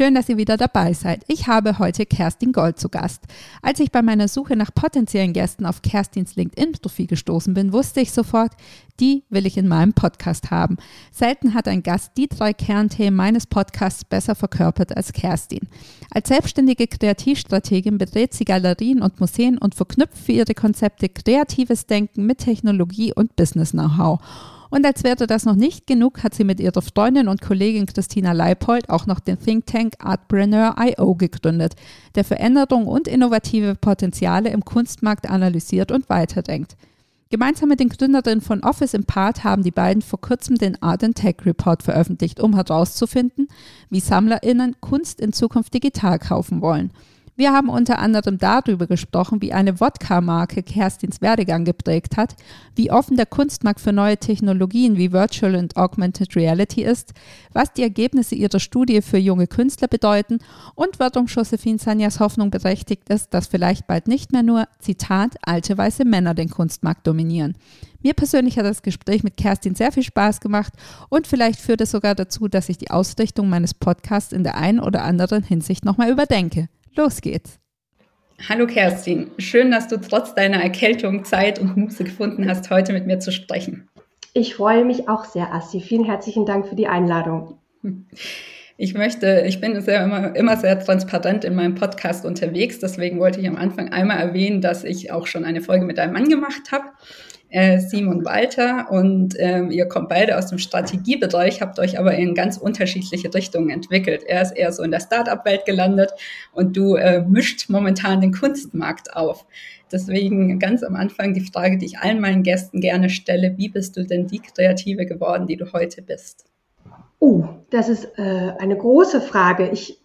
Schön, dass ihr wieder dabei seid. Ich habe heute Kerstin Gold zu Gast. Als ich bei meiner Suche nach potenziellen Gästen auf Kerstins LinkedIn-Profil gestoßen bin, wusste ich sofort, die will ich in meinem Podcast haben. Selten hat ein Gast die drei Kernthemen meines Podcasts besser verkörpert als Kerstin. Als selbstständige Kreativstrategin berät sie Galerien und Museen und verknüpft für ihre Konzepte kreatives Denken mit Technologie und Business-Know-how. Und als wäre das noch nicht genug, hat sie mit ihrer Freundin und Kollegin Christina Leipold auch noch den Think Tank Artpreneur.io gegründet, der Veränderung und innovative Potenziale im Kunstmarkt analysiert und weiterdenkt. Gemeinsam mit den Gründerinnen von Office im Part haben die beiden vor kurzem den Art and Tech Report veröffentlicht, um herauszufinden, wie SammlerInnen Kunst in Zukunft digital kaufen wollen – wir haben unter anderem darüber gesprochen, wie eine Wodka-Marke Kerstins Werdegang geprägt hat, wie offen der Kunstmarkt für neue Technologien wie Virtual und Augmented Reality ist, was die Ergebnisse ihrer Studie für junge Künstler bedeuten und warum Josephine Sanyas Hoffnung berechtigt ist, dass vielleicht bald nicht mehr nur, Zitat, alte weiße Männer den Kunstmarkt dominieren. Mir persönlich hat das Gespräch mit Kerstin sehr viel Spaß gemacht und vielleicht führt es sogar dazu, dass ich die Ausrichtung meines Podcasts in der einen oder anderen Hinsicht nochmal überdenke. Los geht's. Hallo Kerstin, schön, dass du trotz deiner Erkältung Zeit und Muße gefunden hast, heute mit mir zu sprechen. Ich freue mich auch sehr, Assi. Vielen herzlichen Dank für die Einladung. Ich möchte, ich bin sehr, immer, immer sehr transparent in meinem Podcast unterwegs, deswegen wollte ich am Anfang einmal erwähnen, dass ich auch schon eine Folge mit deinem Mann gemacht habe äh, Simon Walter und ähm, ihr kommt beide aus dem Strategiebereich, habt euch aber in ganz unterschiedliche Richtungen entwickelt. Er ist eher so in der Startup-Welt gelandet und du äh, mischt momentan den Kunstmarkt auf. Deswegen ganz am Anfang die Frage, die ich allen meinen Gästen gerne stelle, wie bist du denn die Kreative geworden, die du heute bist? Oh, das ist äh, eine große Frage. Ich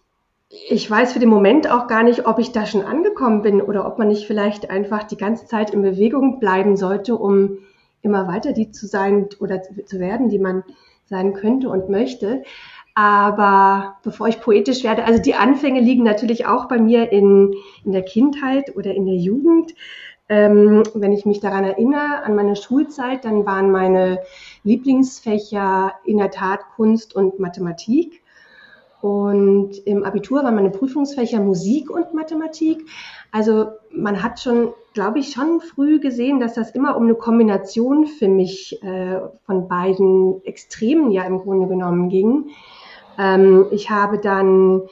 ich weiß für den Moment auch gar nicht, ob ich da schon angekommen bin oder ob man nicht vielleicht einfach die ganze Zeit in Bewegung bleiben sollte, um immer weiter die zu sein oder zu werden, die man sein könnte und möchte. Aber bevor ich poetisch werde, also die Anfänge liegen natürlich auch bei mir in, in der Kindheit oder in der Jugend. Ähm, wenn ich mich daran erinnere, an meine Schulzeit, dann waren meine Lieblingsfächer in der Tat Kunst und Mathematik. Und im Abitur waren meine Prüfungsfächer Musik und Mathematik. Also man hat schon, glaube ich, schon früh gesehen, dass das immer um eine Kombination für mich äh, von beiden Extremen ja im Grunde genommen ging. Ähm, ich habe dann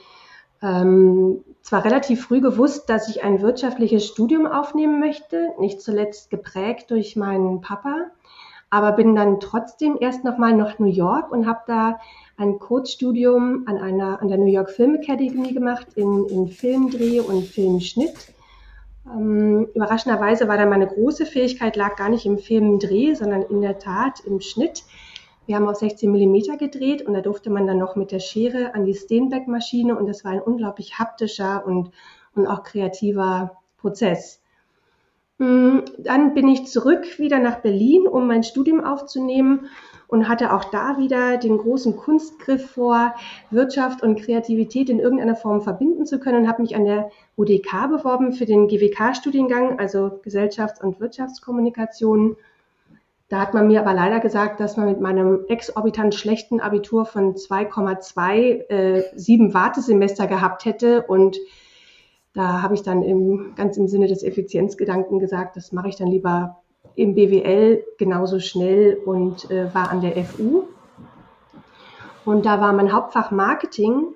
ähm, zwar relativ früh gewusst, dass ich ein wirtschaftliches Studium aufnehmen möchte, nicht zuletzt geprägt durch meinen Papa, aber bin dann trotzdem erst nochmal nach New York und habe da ein Coachstudium an, einer, an der New York Film Academy gemacht in, in Filmdreh und Filmschnitt. Ähm, überraschenderweise war da meine große Fähigkeit, lag gar nicht im Filmdreh, sondern in der Tat im Schnitt. Wir haben auf 16 mm gedreht und da durfte man dann noch mit der Schere an die Steenbeck-Maschine und das war ein unglaublich haptischer und, und auch kreativer Prozess. Mm, dann bin ich zurück wieder nach Berlin, um mein Studium aufzunehmen und hatte auch da wieder den großen Kunstgriff vor, Wirtschaft und Kreativität in irgendeiner Form verbinden zu können und habe mich an der UDK beworben für den GWK-Studiengang, also Gesellschafts- und Wirtschaftskommunikation. Da hat man mir aber leider gesagt, dass man mit meinem exorbitant schlechten Abitur von 2,2 äh, sieben Wartesemester gehabt hätte und da habe ich dann im, ganz im Sinne des Effizienzgedanken gesagt, das mache ich dann lieber im BWL genauso schnell und äh, war an der FU. Und da war mein Hauptfach Marketing.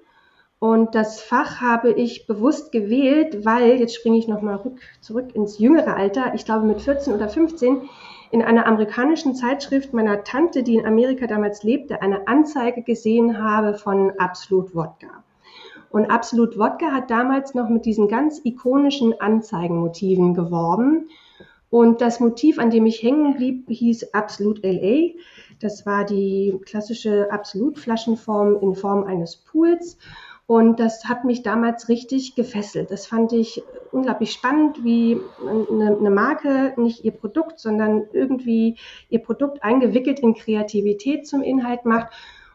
Und das Fach habe ich bewusst gewählt, weil, jetzt springe ich nochmal zurück ins jüngere Alter, ich glaube mit 14 oder 15, in einer amerikanischen Zeitschrift meiner Tante, die in Amerika damals lebte, eine Anzeige gesehen habe von Absolut Wodka. Und Absolut Wodka hat damals noch mit diesen ganz ikonischen Anzeigenmotiven geworben. Und das Motiv, an dem ich hängen blieb, hieß Absolut LA. Das war die klassische Absolutflaschenform in Form eines Pools. Und das hat mich damals richtig gefesselt. Das fand ich unglaublich spannend, wie eine, eine, Marke nicht ihr Produkt, sondern irgendwie ihr Produkt eingewickelt in Kreativität zum Inhalt macht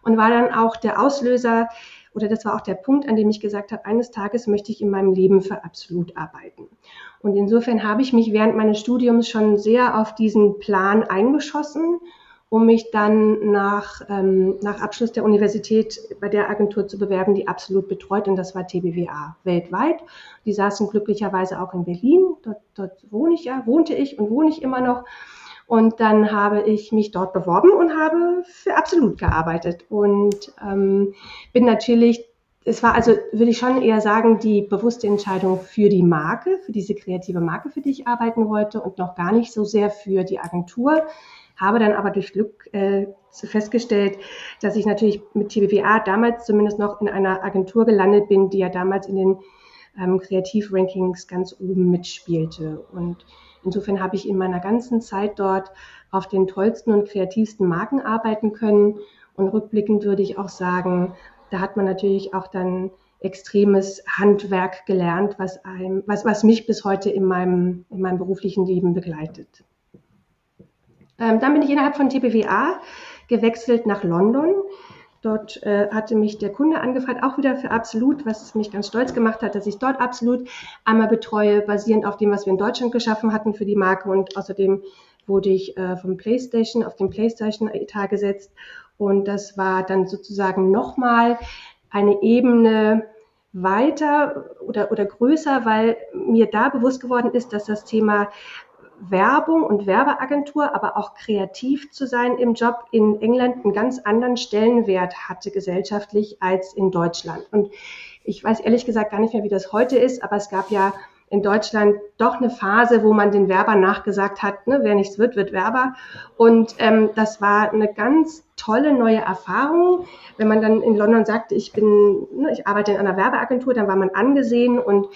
und war dann auch der Auslöser oder das war auch der Punkt, an dem ich gesagt habe, eines Tages möchte ich in meinem Leben für Absolut arbeiten. Und insofern habe ich mich während meines Studiums schon sehr auf diesen Plan eingeschossen um mich dann nach, ähm, nach Abschluss der Universität bei der Agentur zu bewerben, die absolut betreut, und das war TBWA weltweit. Die saßen glücklicherweise auch in Berlin, dort, dort wohne ich ja, wohnte ich und wohne ich immer noch. Und dann habe ich mich dort beworben und habe für absolut gearbeitet und ähm, bin natürlich es war also, würde ich schon eher sagen, die bewusste Entscheidung für die Marke, für diese kreative Marke, für die ich arbeiten wollte und noch gar nicht so sehr für die Agentur habe dann aber durch Glück äh, festgestellt, dass ich natürlich mit TBWA damals zumindest noch in einer Agentur gelandet bin, die ja damals in den ähm, Kreativrankings ganz oben mitspielte. Und insofern habe ich in meiner ganzen Zeit dort auf den tollsten und kreativsten Marken arbeiten können. Und rückblickend würde ich auch sagen, da hat man natürlich auch dann extremes Handwerk gelernt, was, einem, was, was mich bis heute in meinem, in meinem beruflichen Leben begleitet. Ähm, dann bin ich innerhalb von TBWA gewechselt nach London. Dort äh, hatte mich der Kunde angefragt, auch wieder für Absolut, was mich ganz stolz gemacht hat, dass ich dort Absolut einmal betreue, basierend auf dem, was wir in Deutschland geschaffen hatten für die Marke. Und außerdem wurde ich äh, vom PlayStation auf den PlayStation-Etat gesetzt. Und das war dann sozusagen nochmal eine Ebene weiter oder, oder größer, weil mir da bewusst geworden ist, dass das Thema Werbung und Werbeagentur, aber auch kreativ zu sein im Job in England einen ganz anderen Stellenwert hatte gesellschaftlich als in Deutschland. Und ich weiß ehrlich gesagt gar nicht mehr, wie das heute ist, aber es gab ja in Deutschland doch eine Phase, wo man den Werbern nachgesagt hat, ne, wer nichts wird, wird Werber. Und ähm, das war eine ganz tolle neue Erfahrung. Wenn man dann in London sagte, ich bin, ne, ich arbeite in einer Werbeagentur, dann war man angesehen und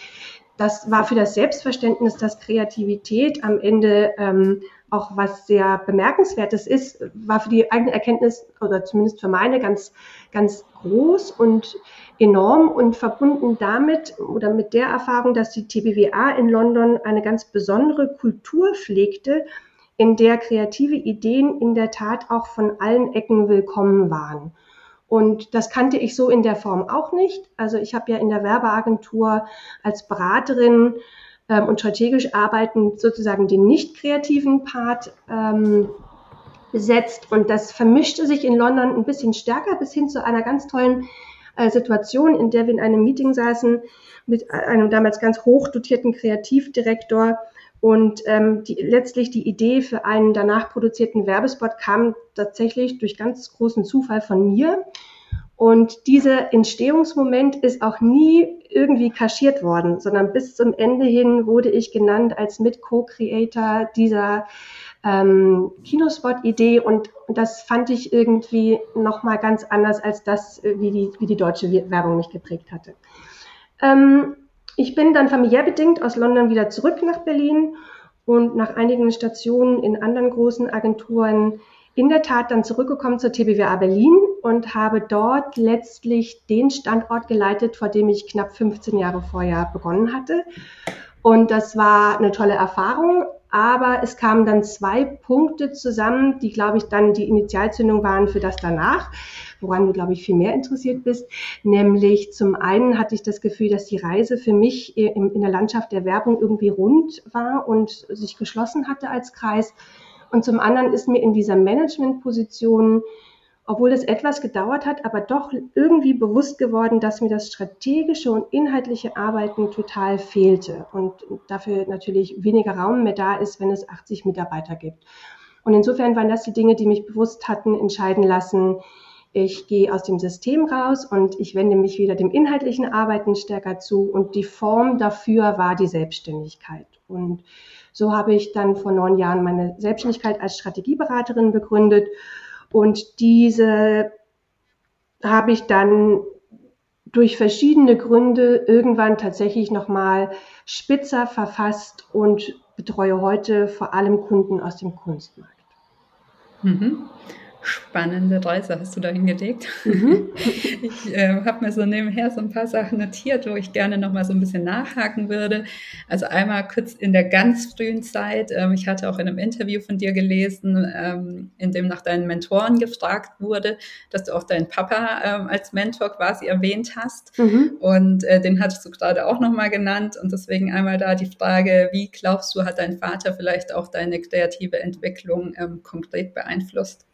das war für das Selbstverständnis, dass Kreativität am Ende ähm, auch was sehr bemerkenswertes ist, war für die eigene Erkenntnis oder zumindest für meine ganz, ganz groß und enorm und verbunden damit oder mit der Erfahrung, dass die TBWA in London eine ganz besondere Kultur pflegte, in der kreative Ideen in der Tat auch von allen Ecken willkommen waren. Und das kannte ich so in der Form auch nicht. Also ich habe ja in der Werbeagentur als Beraterin ähm, und strategisch arbeitend sozusagen den nicht kreativen Part ähm, besetzt. Und das vermischte sich in London ein bisschen stärker bis hin zu einer ganz tollen äh, Situation, in der wir in einem Meeting saßen mit einem damals ganz hoch dotierten Kreativdirektor, und ähm, die, letztlich die Idee für einen danach produzierten Werbespot kam tatsächlich durch ganz großen Zufall von mir. Und dieser Entstehungsmoment ist auch nie irgendwie kaschiert worden, sondern bis zum Ende hin wurde ich genannt als Mit-Co-Creator dieser ähm, Kinospot-Idee und, das fand ich irgendwie nochmal ganz anders als das, wie die, wie die deutsche Werbung mich geprägt hatte. Ähm, ich bin dann familiär bedingt aus London wieder zurück nach Berlin und nach einigen Stationen in anderen großen Agenturen in der Tat dann zurückgekommen zur TBWA Berlin und habe dort letztlich den Standort geleitet, vor dem ich knapp 15 Jahre vorher begonnen hatte. Und das war eine tolle Erfahrung, aber es kamen dann zwei Punkte zusammen, die, glaube ich, dann die Initialzündung waren für das danach, woran du, glaube ich, viel mehr interessiert bist. Nämlich zum einen hatte ich das Gefühl, dass die Reise für mich in der Landschaft der Werbung irgendwie rund war und sich geschlossen hatte als Kreis. Und zum anderen ist mir in dieser Managementposition obwohl es etwas gedauert hat, aber doch irgendwie bewusst geworden, dass mir das strategische und inhaltliche Arbeiten total fehlte und dafür natürlich weniger Raum mehr da ist, wenn es 80 Mitarbeiter gibt. Und insofern waren das die Dinge, die mich bewusst hatten entscheiden lassen, ich gehe aus dem System raus und ich wende mich wieder dem inhaltlichen Arbeiten stärker zu. Und die Form dafür war die Selbstständigkeit. Und so habe ich dann vor neun Jahren meine Selbstständigkeit als Strategieberaterin begründet und diese habe ich dann durch verschiedene Gründe irgendwann tatsächlich nochmal spitzer verfasst und betreue heute vor allem Kunden aus dem Kunstmarkt. Mhm. Spannende Reise hast du da hingelegt. Mhm. Ich äh, habe mir so nebenher so ein paar Sachen notiert, wo ich gerne noch mal so ein bisschen nachhaken würde. Also einmal kurz in der ganz frühen Zeit. Ähm, ich hatte auch in einem Interview von dir gelesen, ähm, in dem nach deinen Mentoren gefragt wurde, dass du auch deinen Papa ähm, als Mentor quasi erwähnt hast. Mhm. Und äh, den hattest du gerade auch noch mal genannt. Und deswegen einmal da die Frage, wie glaubst du, hat dein Vater vielleicht auch deine kreative Entwicklung ähm, konkret beeinflusst?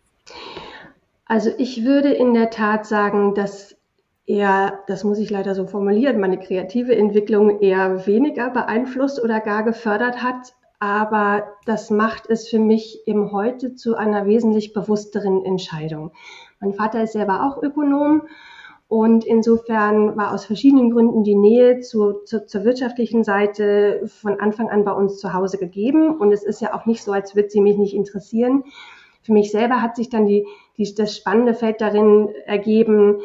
Also ich würde in der Tat sagen, dass er, das muss ich leider so formulieren, meine kreative Entwicklung eher weniger beeinflusst oder gar gefördert hat. Aber das macht es für mich eben heute zu einer wesentlich bewussteren Entscheidung. Mein Vater ist selber auch Ökonom und insofern war aus verschiedenen Gründen die Nähe zu, zu, zur wirtschaftlichen Seite von Anfang an bei uns zu Hause gegeben. Und es ist ja auch nicht so, als würde sie mich nicht interessieren für mich selber hat sich dann die, die, das spannende Feld darin ergeben,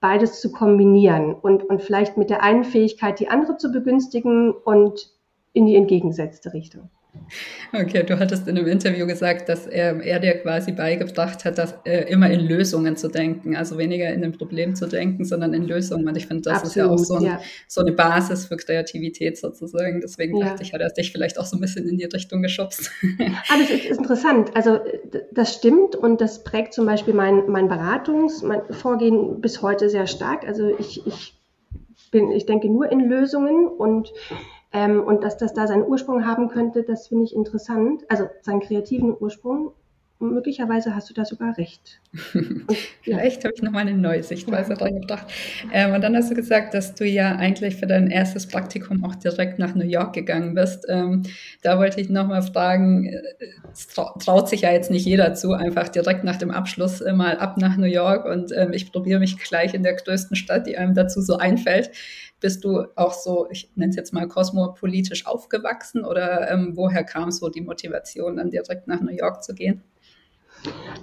beides zu kombinieren und, und vielleicht mit der einen Fähigkeit die andere zu begünstigen und in die entgegengesetzte Richtung. Okay, du hattest in einem Interview gesagt, dass er, er dir quasi beigebracht hat, dass, äh, immer in Lösungen zu denken, also weniger in ein Problem zu denken, sondern in Lösungen. Und ich finde, das Absolut, ist ja auch so, ein, ja. so, eine Basis für Kreativität sozusagen. Deswegen ja. dachte ich, hat er dich vielleicht auch so ein bisschen in die Richtung geschubst. Ah, das ist interessant. Also das stimmt und das prägt zum Beispiel mein, mein Beratungsvorgehen bis heute sehr stark. Also ich, ich bin, ich denke nur in Lösungen und ähm, und dass das da seinen Ursprung haben könnte, das finde ich interessant. Also seinen kreativen Ursprung. Möglicherweise hast du da sogar recht. Vielleicht habe ich noch mal eine neue Sichtweise reingebracht. Ähm, und dann hast du gesagt, dass du ja eigentlich für dein erstes Praktikum auch direkt nach New York gegangen bist. Ähm, da wollte ich noch mal fragen, äh, es traut sich ja jetzt nicht jeder zu, einfach direkt nach dem Abschluss äh, mal ab nach New York und ähm, ich probiere mich gleich in der größten Stadt, die einem dazu so einfällt. Bist du auch so, ich nenne es jetzt mal kosmopolitisch aufgewachsen oder ähm, woher kam so die Motivation, dann direkt nach New York zu gehen?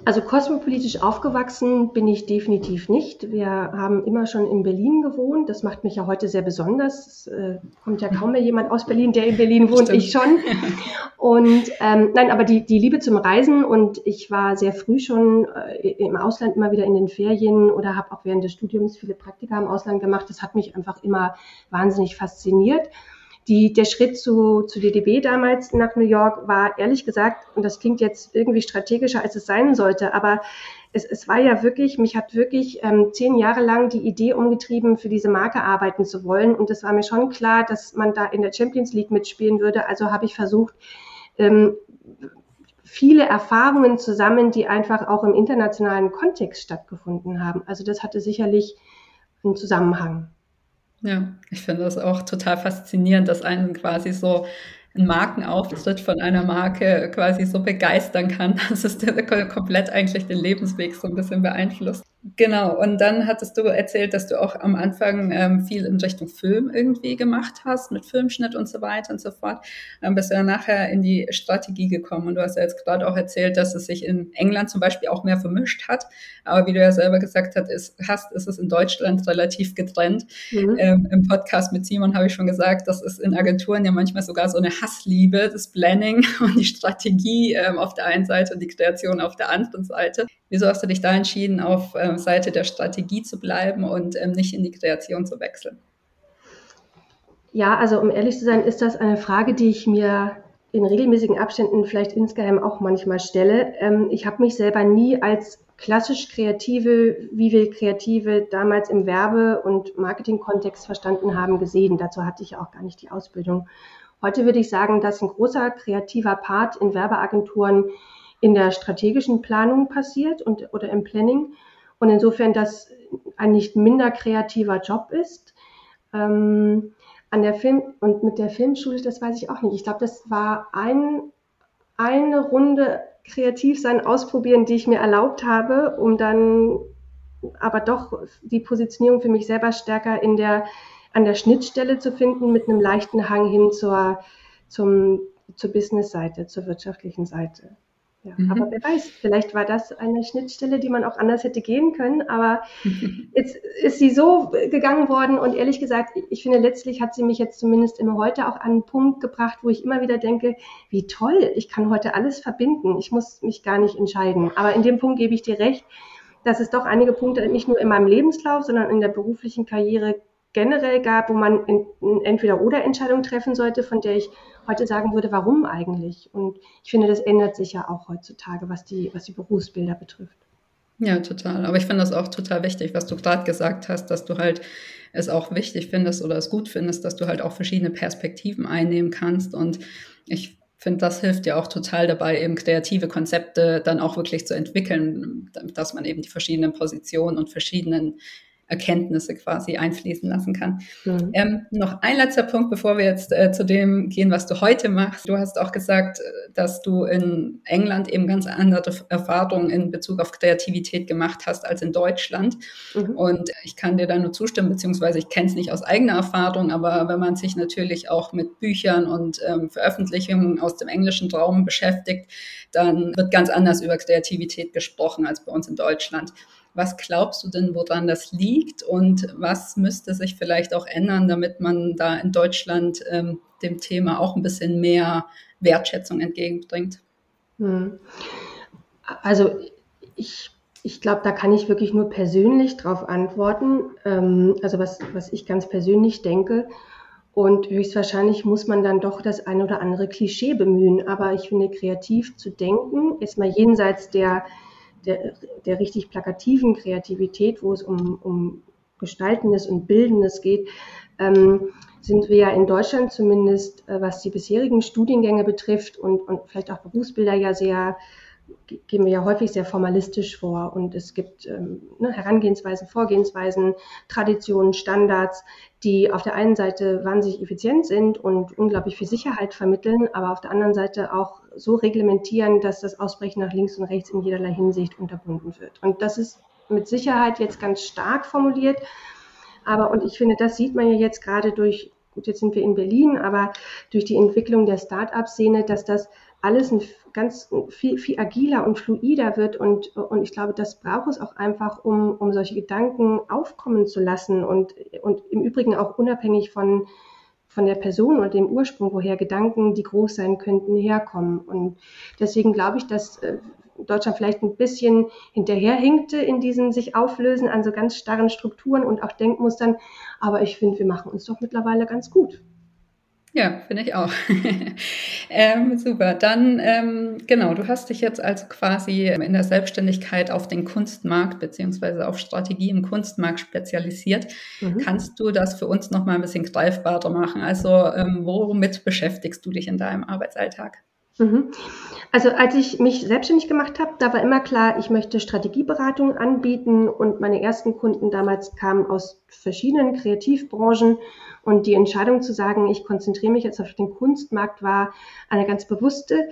Also kosmopolitisch aufgewachsen bin ich definitiv nicht. Wir haben immer schon in Berlin gewohnt. Das macht mich ja heute sehr besonders. Es äh, kommt ja kaum mehr jemand aus Berlin, der in Berlin wohnt, Stimmt. ich schon. Und ähm, nein, aber die, die Liebe zum Reisen und ich war sehr früh schon äh, im Ausland immer wieder in den Ferien oder habe auch während des Studiums viele Praktika im Ausland gemacht. Das hat mich einfach immer wahnsinnig fasziniert. Die, der Schritt zu, zu DDB damals nach New York war ehrlich gesagt, und das klingt jetzt irgendwie strategischer, als es sein sollte, aber es, es war ja wirklich, mich hat wirklich ähm, zehn Jahre lang die Idee umgetrieben, für diese Marke arbeiten zu wollen. Und es war mir schon klar, dass man da in der Champions League mitspielen würde. Also habe ich versucht, ähm, viele Erfahrungen zusammen, die einfach auch im internationalen Kontext stattgefunden haben. Also das hatte sicherlich einen Zusammenhang. Ja, ich finde das auch total faszinierend, dass einen quasi so ein Markenauftritt von einer Marke quasi so begeistern kann, dass es komplett eigentlich den Lebensweg so ein bisschen beeinflusst. Genau, und dann hattest du erzählt, dass du auch am Anfang ähm, viel in Richtung Film irgendwie gemacht hast, mit Filmschnitt und so weiter und so fort. Dann bist du dann nachher in die Strategie gekommen und du hast ja jetzt gerade auch erzählt, dass es sich in England zum Beispiel auch mehr vermischt hat. Aber wie du ja selber gesagt hast, ist, hast, ist es in Deutschland relativ getrennt. Mhm. Ähm, Im Podcast mit Simon habe ich schon gesagt, das ist in Agenturen ja manchmal sogar so eine Hassliebe, das Planning und die Strategie ähm, auf der einen Seite und die Kreation auf der anderen Seite. Wieso hast du dich da entschieden, auf ähm, Seite der Strategie zu bleiben und ähm, nicht in die Kreation zu wechseln? Ja, also um ehrlich zu sein, ist das eine Frage, die ich mir in regelmäßigen Abständen vielleicht insgeheim auch manchmal stelle. Ähm, ich habe mich selber nie als klassisch Kreative, wie wir Kreative damals im Werbe- und Marketing-Kontext verstanden haben, gesehen. Dazu hatte ich auch gar nicht die Ausbildung. Heute würde ich sagen, dass ein großer kreativer Part in Werbeagenturen in der strategischen Planung passiert und, oder im Planning. Und insofern das ein nicht minder kreativer Job ist. Ähm, an der Film und mit der Filmschule, das weiß ich auch nicht. Ich glaube, das war ein, eine Runde kreativ sein, ausprobieren, die ich mir erlaubt habe, um dann aber doch die Positionierung für mich selber stärker in der, an der Schnittstelle zu finden, mit einem leichten Hang hin zur, zum, zur Business-Seite, zur wirtschaftlichen Seite. Ja, mhm. Aber wer weiß, vielleicht war das eine Schnittstelle, die man auch anders hätte gehen können. Aber jetzt ist sie so gegangen worden und ehrlich gesagt, ich finde, letztlich hat sie mich jetzt zumindest immer heute auch an einen Punkt gebracht, wo ich immer wieder denke, wie toll, ich kann heute alles verbinden. Ich muss mich gar nicht entscheiden. Aber in dem Punkt gebe ich dir recht, dass es doch einige Punkte nicht nur in meinem Lebenslauf, sondern in der beruflichen Karriere generell gab, wo man entweder oder Entscheidungen treffen sollte, von der ich heute sagen würde, warum eigentlich? Und ich finde, das ändert sich ja auch heutzutage, was die, was die Berufsbilder betrifft. Ja, total. Aber ich finde das auch total wichtig, was du gerade gesagt hast, dass du halt es auch wichtig findest oder es gut findest, dass du halt auch verschiedene Perspektiven einnehmen kannst. Und ich finde, das hilft dir auch total dabei, eben kreative Konzepte dann auch wirklich zu entwickeln, dass man eben die verschiedenen Positionen und verschiedenen Erkenntnisse quasi einfließen lassen kann. Mhm. Ähm, noch ein letzter Punkt, bevor wir jetzt äh, zu dem gehen, was du heute machst. Du hast auch gesagt, äh, dass du in England eben ganz andere Erfahrungen in Bezug auf Kreativität gemacht hast als in Deutschland. Mhm. Und ich kann dir da nur zustimmen, beziehungsweise ich kenne es nicht aus eigener Erfahrung, aber wenn man sich natürlich auch mit Büchern und ähm, Veröffentlichungen aus dem englischen Raum beschäftigt, dann wird ganz anders über Kreativität gesprochen als bei uns in Deutschland. Was glaubst du denn, woran das liegt und was müsste sich vielleicht auch ändern, damit man da in Deutschland ähm, dem Thema auch ein bisschen mehr Wertschätzung entgegenbringt? Hm. Also ich, ich glaube, da kann ich wirklich nur persönlich drauf antworten. Ähm, also was, was ich ganz persönlich denke. Und höchstwahrscheinlich muss man dann doch das ein oder andere Klischee bemühen. Aber ich finde, kreativ zu denken, ist mal jenseits der der, der richtig plakativen Kreativität, wo es um, um Gestaltendes und Bildendes geht, ähm, sind wir ja in Deutschland zumindest, äh, was die bisherigen Studiengänge betrifft und, und vielleicht auch Berufsbilder ja sehr gehen wir ja häufig sehr formalistisch vor. Und es gibt ähm, ne, Herangehensweisen, Vorgehensweisen, Traditionen, Standards, die auf der einen Seite wahnsinnig effizient sind und unglaublich viel Sicherheit vermitteln, aber auf der anderen Seite auch so reglementieren, dass das Ausbrechen nach links und rechts in jederlei Hinsicht unterbunden wird. Und das ist mit Sicherheit jetzt ganz stark formuliert, aber und ich finde, das sieht man ja jetzt gerade durch, gut, jetzt sind wir in Berlin, aber durch die Entwicklung der Start-up-Szene, dass das alles ein ganz viel, viel agiler und fluider wird. Und, und ich glaube, das braucht es auch einfach, um, um solche Gedanken aufkommen zu lassen und, und im Übrigen auch unabhängig von, von der Person oder dem Ursprung, woher Gedanken, die groß sein könnten, herkommen. Und deswegen glaube ich, dass äh, Deutschland vielleicht ein bisschen hinterherhinkte in diesen sich auflösen an so ganz starren Strukturen und auch Denkmustern. Aber ich finde, wir machen uns doch mittlerweile ganz gut. Ja, finde ich auch. ähm, super. Dann, ähm, genau, du hast dich jetzt also quasi in der Selbstständigkeit auf den Kunstmarkt beziehungsweise auf Strategie im Kunstmarkt spezialisiert. Mhm. Kannst du das für uns nochmal ein bisschen greifbarer machen? Also, ähm, womit beschäftigst du dich in deinem Arbeitsalltag? Mhm. Also als ich mich selbstständig gemacht habe, da war immer klar, ich möchte Strategieberatung anbieten und meine ersten Kunden damals kamen aus verschiedenen Kreativbranchen und die Entscheidung zu sagen, ich konzentriere mich jetzt auf den Kunstmarkt, war eine ganz bewusste.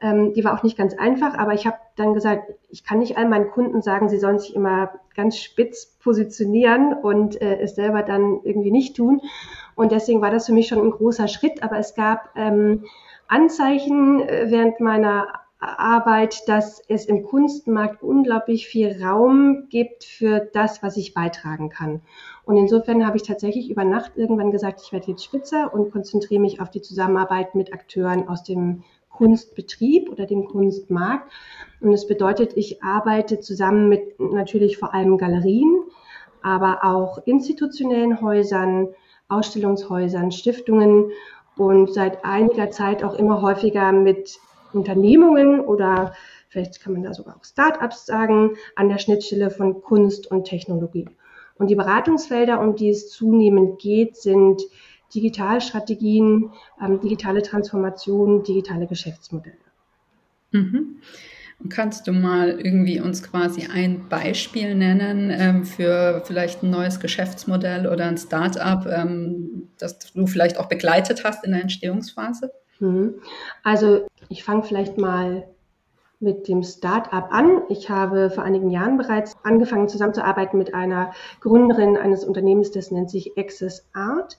Ähm, die war auch nicht ganz einfach, aber ich habe dann gesagt, ich kann nicht all meinen Kunden sagen, sie sollen sich immer ganz spitz positionieren und äh, es selber dann irgendwie nicht tun. Und deswegen war das für mich schon ein großer Schritt, aber es gab ähm, Anzeichen äh, während meiner Arbeit, dass es im Kunstmarkt unglaublich viel Raum gibt für das, was ich beitragen kann. Und insofern habe ich tatsächlich über Nacht irgendwann gesagt, ich werde jetzt Spitzer und konzentriere mich auf die Zusammenarbeit mit Akteuren aus dem Kunstbetrieb oder dem Kunstmarkt. Und das bedeutet, ich arbeite zusammen mit natürlich vor allem Galerien, aber auch institutionellen Häusern, Ausstellungshäusern, Stiftungen und seit einiger Zeit auch immer häufiger mit Unternehmungen oder vielleicht kann man da sogar auch Start-ups sagen, an der Schnittstelle von Kunst und Technologie. Und die Beratungsfelder, um die es zunehmend geht, sind Digitalstrategien, ähm, digitale Transformation, digitale Geschäftsmodelle. Mhm. Kannst du mal irgendwie uns quasi ein Beispiel nennen ähm, für vielleicht ein neues Geschäftsmodell oder ein Start-up, ähm, das du vielleicht auch begleitet hast in der Entstehungsphase? Mhm. Also ich fange vielleicht mal mit dem Start-up an. Ich habe vor einigen Jahren bereits angefangen zusammenzuarbeiten mit einer Gründerin eines Unternehmens, das nennt sich Access Art.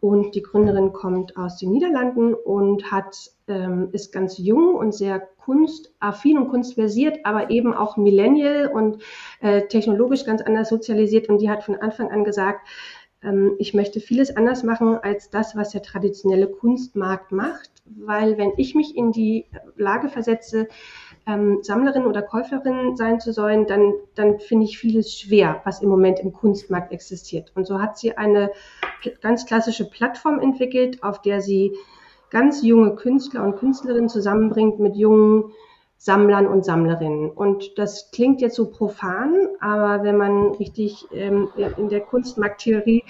Und die Gründerin kommt aus den Niederlanden und hat, ähm, ist ganz jung und sehr kunstaffin und kunstversiert, aber eben auch Millennial und äh, technologisch ganz anders sozialisiert. Und die hat von Anfang an gesagt, ähm, ich möchte vieles anders machen als das, was der traditionelle Kunstmarkt macht, weil wenn ich mich in die Lage versetze, ähm, Sammlerin oder Käuferin sein zu sollen, dann, dann finde ich vieles schwer, was im Moment im Kunstmarkt existiert. Und so hat sie eine ganz klassische Plattform entwickelt, auf der sie ganz junge Künstler und Künstlerinnen zusammenbringt mit jungen Sammlern und Sammlerinnen. Und das klingt jetzt so profan, aber wenn man richtig ähm, in der Kunstmarkttheorie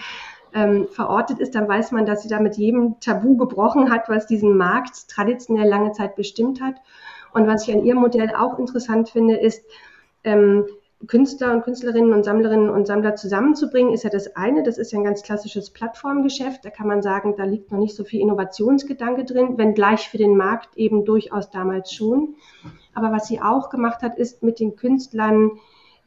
ähm, verortet ist, dann weiß man, dass sie da mit jedem Tabu gebrochen hat, was diesen Markt traditionell lange Zeit bestimmt hat. Und was ich an ihrem Modell auch interessant finde, ist, ähm, Künstler und Künstlerinnen und Sammlerinnen und Sammler zusammenzubringen, ist ja das eine. Das ist ja ein ganz klassisches Plattformgeschäft. Da kann man sagen, da liegt noch nicht so viel Innovationsgedanke drin, wenngleich für den Markt eben durchaus damals schon. Aber was sie auch gemacht hat, ist mit den Künstlern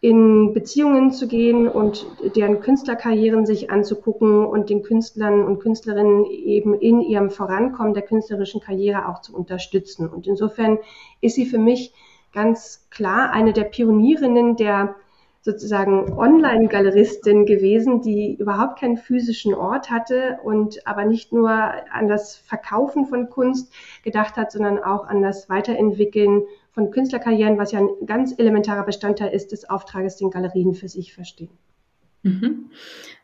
in Beziehungen zu gehen und deren Künstlerkarrieren sich anzugucken und den Künstlern und Künstlerinnen eben in ihrem Vorankommen der künstlerischen Karriere auch zu unterstützen. Und insofern ist sie für mich ganz klar eine der Pionierinnen der sozusagen Online-Galeristin gewesen, die überhaupt keinen physischen Ort hatte und aber nicht nur an das Verkaufen von Kunst gedacht hat, sondern auch an das Weiterentwickeln von Künstlerkarrieren, was ja ein ganz elementarer Bestandteil ist des Auftrages, den Galerien für sich verstehen. Mhm.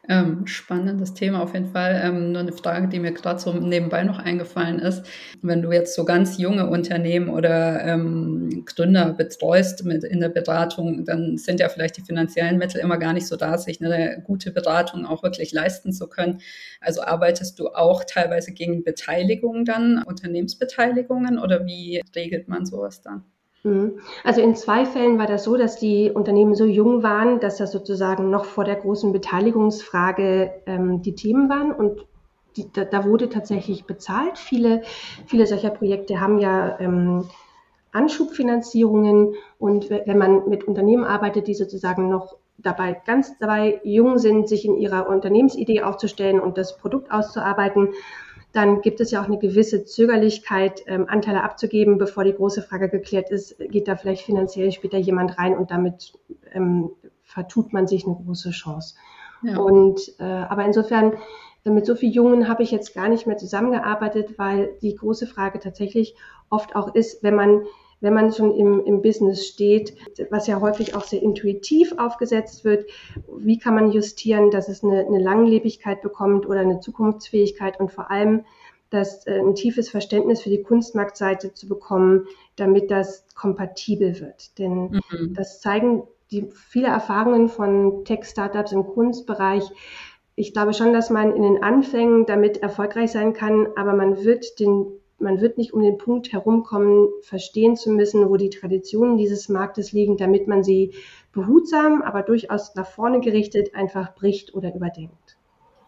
Ähm, spannendes Thema auf jeden Fall. Ähm, nur eine Frage, die mir gerade so nebenbei noch eingefallen ist. Wenn du jetzt so ganz junge Unternehmen oder ähm, Gründer betreust mit in der Beratung, dann sind ja vielleicht die finanziellen Mittel immer gar nicht so da, sich eine gute Beratung auch wirklich leisten zu können. Also arbeitest du auch teilweise gegen Beteiligung dann, Unternehmensbeteiligungen oder wie regelt man sowas dann? Mhm. Also in zwei Fällen war das so, dass die Unternehmen so jung waren, dass das sozusagen noch vor der großen Beteiligungsfrage ähm, die Themen waren und die, da, da, wurde tatsächlich bezahlt. Viele, viele solcher Projekte haben ja ähm, Anschubfinanzierungen und wenn man mit Unternehmen arbeitet, die sozusagen noch dabei ganz dabei jung sind, sich in ihrer Unternehmensidee aufzustellen und das Produkt auszuarbeiten, dann gibt es ja auch eine gewisse Zögerlichkeit, ähm, Anteile abzugeben, bevor die große Frage geklärt ist, geht da vielleicht finanziell später jemand rein und damit ähm, vertut man sich eine große Chance. Ja. Und äh, aber insofern äh, mit so vielen Jungen habe ich jetzt gar nicht mehr zusammengearbeitet, weil die große Frage tatsächlich oft auch ist, wenn man wenn man schon im, im Business steht, was ja häufig auch sehr intuitiv aufgesetzt wird, wie kann man justieren, dass es eine, eine Langlebigkeit bekommt oder eine Zukunftsfähigkeit und vor allem das, äh, ein tiefes Verständnis für die Kunstmarktseite zu bekommen, damit das kompatibel wird. Denn mhm. das zeigen die viele Erfahrungen von Tech-Startups im Kunstbereich. Ich glaube schon, dass man in den Anfängen damit erfolgreich sein kann, aber man wird den man wird nicht um den Punkt herumkommen, verstehen zu müssen, wo die Traditionen dieses Marktes liegen, damit man sie behutsam, aber durchaus nach vorne gerichtet einfach bricht oder überdenkt.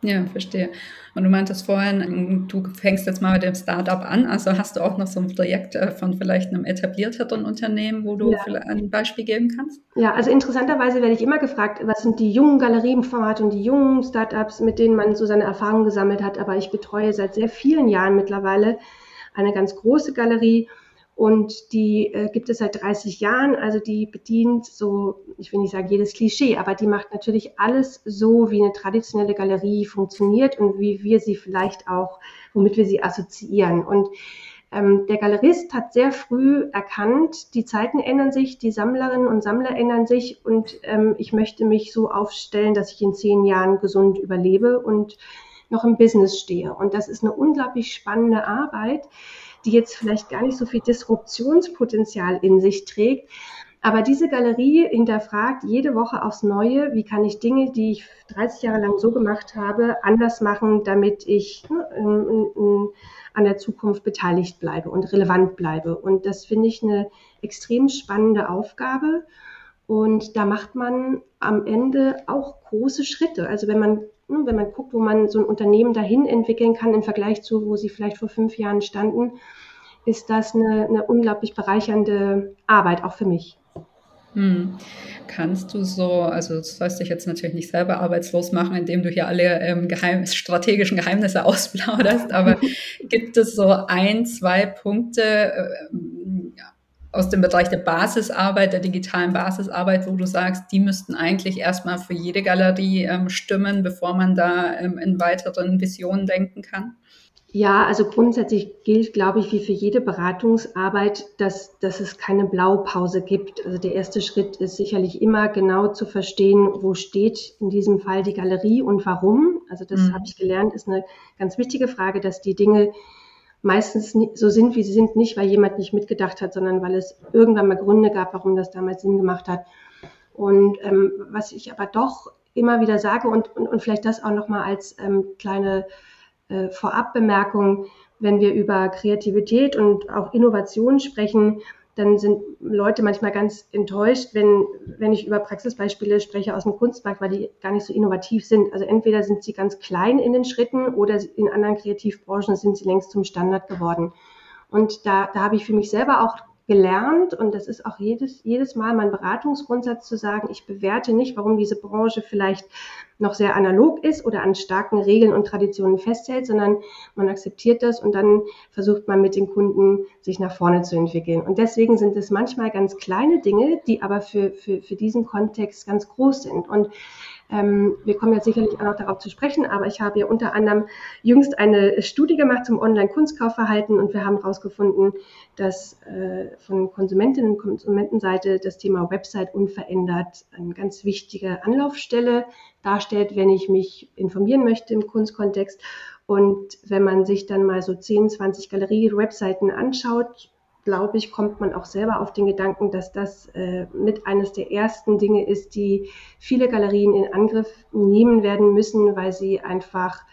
Ja, verstehe. Und du meintest vorhin, du fängst jetzt mal mit dem Startup an. Also hast du auch noch so ein Projekt äh, von vielleicht einem etablierteren Unternehmen, wo du ja. ein Beispiel geben kannst? Ja, also interessanterweise werde ich immer gefragt, was sind die jungen Galerienformate und die jungen Startups, mit denen man so seine Erfahrungen gesammelt hat. Aber ich betreue seit sehr vielen Jahren mittlerweile eine ganz große Galerie und die äh, gibt es seit 30 Jahren. Also die bedient so, ich will nicht sagen jedes Klischee, aber die macht natürlich alles so, wie eine traditionelle Galerie funktioniert und wie wir sie vielleicht auch, womit wir sie assoziieren. Und ähm, der Galerist hat sehr früh erkannt, die Zeiten ändern sich, die Sammlerinnen und Sammler ändern sich und ähm, ich möchte mich so aufstellen, dass ich in zehn Jahren gesund überlebe und noch im Business stehe. Und das ist eine unglaublich spannende Arbeit, die jetzt vielleicht gar nicht so viel Disruptionspotenzial in sich trägt. Aber diese Galerie hinterfragt jede Woche aufs Neue, wie kann ich Dinge, die ich 30 Jahre lang so gemacht habe, anders machen, damit ich ne, an der Zukunft beteiligt bleibe und relevant bleibe. Und das finde ich eine extrem spannende Aufgabe. Und da macht man am Ende auch große Schritte. Also wenn man wenn man guckt, wo man so ein Unternehmen dahin entwickeln kann im Vergleich zu, wo sie vielleicht vor fünf Jahren standen, ist das eine, eine unglaublich bereichernde Arbeit, auch für mich. Hm. Kannst du so, also du sollst dich jetzt natürlich nicht selber arbeitslos machen, indem du hier alle ähm, geheim, strategischen Geheimnisse ausplauderst, aber gibt es so ein, zwei Punkte äh, aus dem Bereich der Basisarbeit, der digitalen Basisarbeit, wo du sagst, die müssten eigentlich erstmal für jede Galerie ähm, stimmen, bevor man da ähm, in weiteren Visionen denken kann? Ja, also grundsätzlich gilt, glaube ich, wie für jede Beratungsarbeit, dass, dass es keine Blaupause gibt. Also der erste Schritt ist sicherlich immer genau zu verstehen, wo steht in diesem Fall die Galerie und warum. Also das mhm. habe ich gelernt, ist eine ganz wichtige Frage, dass die Dinge meistens so sind, wie sie sind, nicht weil jemand nicht mitgedacht hat, sondern weil es irgendwann mal Gründe gab, warum das damals Sinn gemacht hat. Und ähm, was ich aber doch immer wieder sage und, und, und vielleicht das auch nochmal als ähm, kleine äh, Vorabbemerkung, wenn wir über Kreativität und auch Innovation sprechen, dann sind Leute manchmal ganz enttäuscht, wenn, wenn ich über Praxisbeispiele spreche aus dem Kunstmarkt, weil die gar nicht so innovativ sind. Also entweder sind sie ganz klein in den Schritten oder in anderen Kreativbranchen sind sie längst zum Standard geworden. Und da, da habe ich für mich selber auch gelernt und das ist auch jedes, jedes Mal mein Beratungsgrundsatz zu sagen, ich bewerte nicht, warum diese Branche vielleicht noch sehr analog ist oder an starken Regeln und Traditionen festhält, sondern man akzeptiert das und dann versucht man mit den Kunden sich nach vorne zu entwickeln. Und deswegen sind es manchmal ganz kleine Dinge, die aber für, für, für diesen Kontext ganz groß sind. Und ähm, wir kommen jetzt sicherlich auch noch darauf zu sprechen, aber ich habe ja unter anderem jüngst eine Studie gemacht zum Online-Kunstkaufverhalten und wir haben herausgefunden, dass äh, von Konsumentinnen und Konsumentenseite das Thema Website unverändert eine ganz wichtige Anlaufstelle darstellt, wenn ich mich informieren möchte im Kunstkontext. Und wenn man sich dann mal so 10, 20 Galerie-Webseiten anschaut, glaube ich, kommt man auch selber auf den Gedanken, dass das äh, mit eines der ersten Dinge ist, die viele Galerien in Angriff nehmen werden müssen, weil sie einfach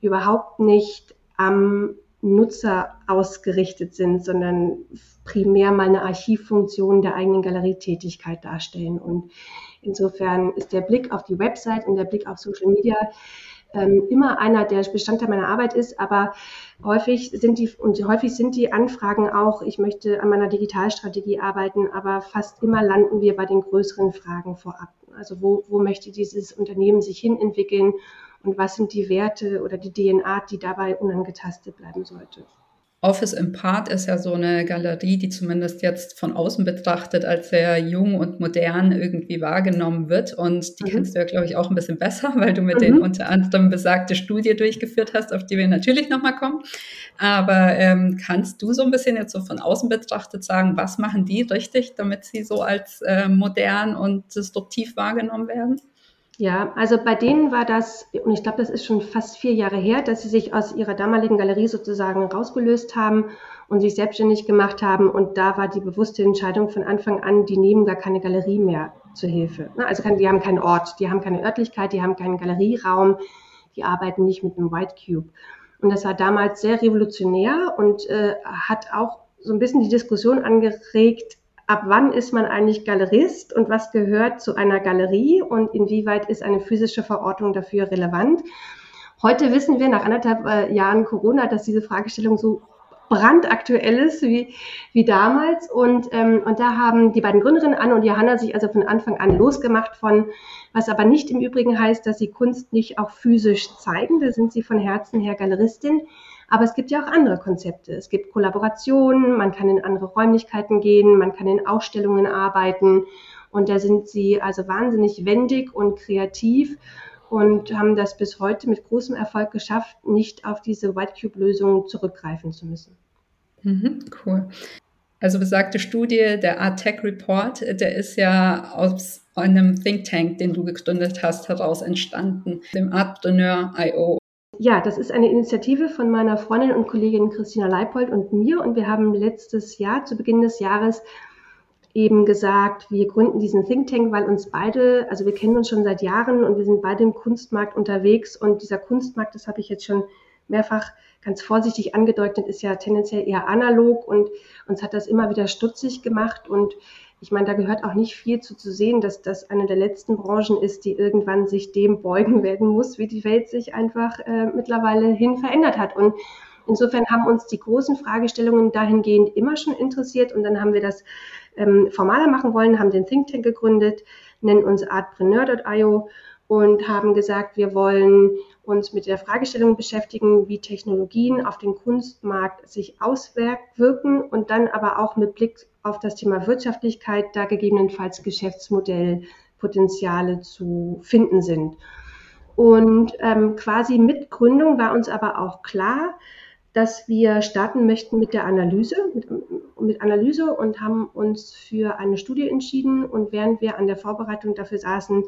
überhaupt nicht am Nutzer ausgerichtet sind, sondern primär mal eine Archivfunktion der eigenen Galerietätigkeit darstellen. Und insofern ist der Blick auf die Website und der Blick auf Social Media ähm, immer einer, der Bestandteil meiner Arbeit ist, aber häufig sind die und häufig sind die Anfragen auch, ich möchte an meiner Digitalstrategie arbeiten, aber fast immer landen wir bei den größeren Fragen vorab. Also wo, wo möchte dieses Unternehmen sich hin entwickeln und was sind die Werte oder die DNA, die dabei unangetastet bleiben sollte? Office im Part ist ja so eine Galerie, die zumindest jetzt von außen betrachtet als sehr jung und modern irgendwie wahrgenommen wird. Und die mhm. kennst du ja, glaube ich, auch ein bisschen besser, weil du mit mhm. denen unter anderem besagte Studie durchgeführt hast, auf die wir natürlich nochmal kommen. Aber ähm, kannst du so ein bisschen jetzt so von außen betrachtet sagen, was machen die richtig, damit sie so als äh, modern und disruptiv wahrgenommen werden? Ja, also bei denen war das, und ich glaube, das ist schon fast vier Jahre her, dass sie sich aus ihrer damaligen Galerie sozusagen rausgelöst haben und sich selbstständig gemacht haben. Und da war die bewusste Entscheidung von Anfang an, die nehmen gar keine Galerie mehr zur Hilfe. Also die haben keinen Ort, die haben keine Örtlichkeit, die haben keinen Galerieraum, die arbeiten nicht mit einem White Cube. Und das war damals sehr revolutionär und äh, hat auch so ein bisschen die Diskussion angeregt, ab wann ist man eigentlich Galerist und was gehört zu einer Galerie und inwieweit ist eine physische Verortung dafür relevant. Heute wissen wir nach anderthalb äh, Jahren Corona, dass diese Fragestellung so brandaktuell ist wie, wie damals. Und, ähm, und da haben die beiden Gründerinnen, Anne und Johanna, sich also von Anfang an losgemacht von, was aber nicht im Übrigen heißt, dass sie Kunst nicht auch physisch zeigen. Da sind sie von Herzen her Galeristin. Aber es gibt ja auch andere Konzepte. Es gibt Kollaborationen, man kann in andere Räumlichkeiten gehen, man kann in Ausstellungen arbeiten. Und da sind sie also wahnsinnig wendig und kreativ und haben das bis heute mit großem Erfolg geschafft, nicht auf diese White Cube-Lösung zurückgreifen zu müssen. Mhm, cool. Also besagte Studie, der Art Tech Report, der ist ja aus einem Think Tank, den du gegründet hast, heraus entstanden, dem Artpreneur.io. Ja, das ist eine Initiative von meiner Freundin und Kollegin Christina Leipold und mir. Und wir haben letztes Jahr, zu Beginn des Jahres, eben gesagt, wir gründen diesen Think Tank, weil uns beide, also wir kennen uns schon seit Jahren und wir sind beide im Kunstmarkt unterwegs. Und dieser Kunstmarkt, das habe ich jetzt schon mehrfach ganz vorsichtig angedeutet, ist ja tendenziell eher analog und uns hat das immer wieder stutzig gemacht. Und ich meine, da gehört auch nicht viel zu, zu sehen, dass das eine der letzten Branchen ist, die irgendwann sich dem beugen werden muss, wie die Welt sich einfach äh, mittlerweile hin verändert hat. Und insofern haben uns die großen Fragestellungen dahingehend immer schon interessiert und dann haben wir das ähm, formaler machen wollen, haben den Think Tank gegründet, nennen uns artpreneur.io und haben gesagt, wir wollen uns mit der Fragestellung beschäftigen, wie Technologien auf den Kunstmarkt sich auswirken und dann aber auch mit Blick auf das Thema Wirtschaftlichkeit da gegebenenfalls Geschäftsmodellpotenziale zu finden sind. Und ähm, quasi mit Gründung war uns aber auch klar, dass wir starten möchten mit der Analyse, mit, mit, Analyse und haben uns für eine Studie entschieden. Und während wir an der Vorbereitung dafür saßen,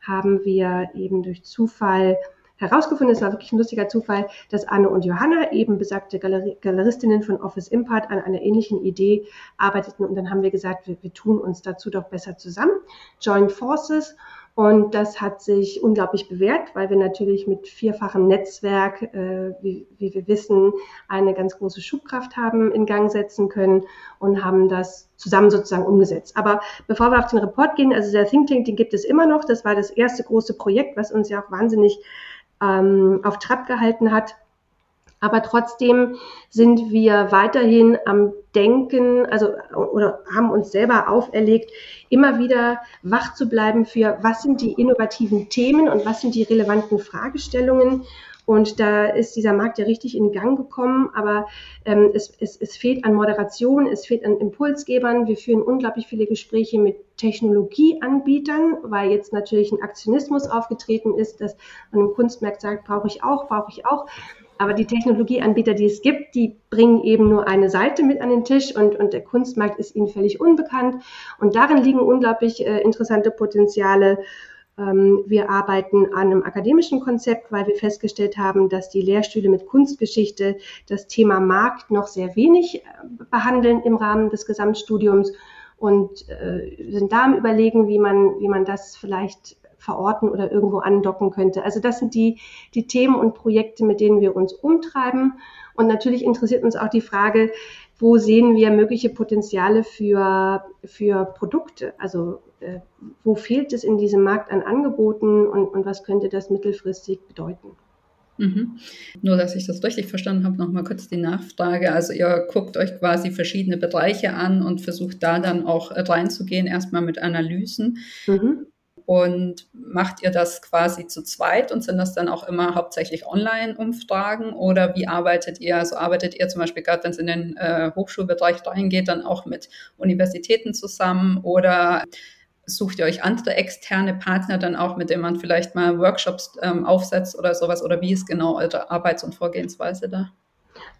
haben wir eben durch Zufall herausgefunden, es war wirklich ein lustiger Zufall, dass Anne und Johanna, eben besagte Galer Galeristinnen von Office Impart, an einer ähnlichen Idee arbeiteten. Und dann haben wir gesagt, wir, wir tun uns dazu doch besser zusammen, Joint Forces. Und das hat sich unglaublich bewährt, weil wir natürlich mit vierfachem Netzwerk, äh, wie, wie, wir wissen, eine ganz große Schubkraft haben in Gang setzen können und haben das zusammen sozusagen umgesetzt. Aber bevor wir auf den Report gehen, also der Think Tank, den gibt es immer noch. Das war das erste große Projekt, was uns ja auch wahnsinnig ähm, auf Trab gehalten hat. Aber trotzdem sind wir weiterhin am Denken, also oder haben uns selber auferlegt, immer wieder wach zu bleiben für, was sind die innovativen Themen und was sind die relevanten Fragestellungen und da ist dieser Markt ja richtig in Gang gekommen, aber ähm, es, es, es fehlt an Moderation, es fehlt an Impulsgebern. Wir führen unglaublich viele Gespräche mit Technologieanbietern, weil jetzt natürlich ein Aktionismus aufgetreten ist, dass man im Kunstmarkt sagt, brauche ich auch, brauche ich auch. Aber die Technologieanbieter, die es gibt, die bringen eben nur eine Seite mit an den Tisch und, und der Kunstmarkt ist ihnen völlig unbekannt. Und darin liegen unglaublich äh, interessante Potenziale ähm, wir arbeiten an einem akademischen Konzept, weil wir festgestellt haben, dass die Lehrstühle mit Kunstgeschichte das Thema Markt noch sehr wenig äh, behandeln im Rahmen des Gesamtstudiums und äh, sind da am Überlegen, wie man, wie man das vielleicht verorten oder irgendwo andocken könnte. Also das sind die, die Themen und Projekte, mit denen wir uns umtreiben. Und natürlich interessiert uns auch die Frage, wo sehen wir mögliche Potenziale für, für Produkte? Also äh, wo fehlt es in diesem Markt an Angeboten und, und was könnte das mittelfristig bedeuten? Mhm. Nur, dass ich das richtig verstanden habe, nochmal kurz die Nachfrage. Also ihr guckt euch quasi verschiedene Bereiche an und versucht da dann auch reinzugehen, erstmal mit Analysen. Mhm. Und macht ihr das quasi zu zweit und sind das dann auch immer hauptsächlich Online-Umfragen oder wie arbeitet ihr? Also arbeitet ihr zum Beispiel gerade, wenn es in den äh, Hochschulbereich reingeht, dann auch mit Universitäten zusammen oder sucht ihr euch andere externe Partner dann auch, mit denen man vielleicht mal Workshops ähm, aufsetzt oder sowas? Oder wie ist genau eure Arbeits- und Vorgehensweise da?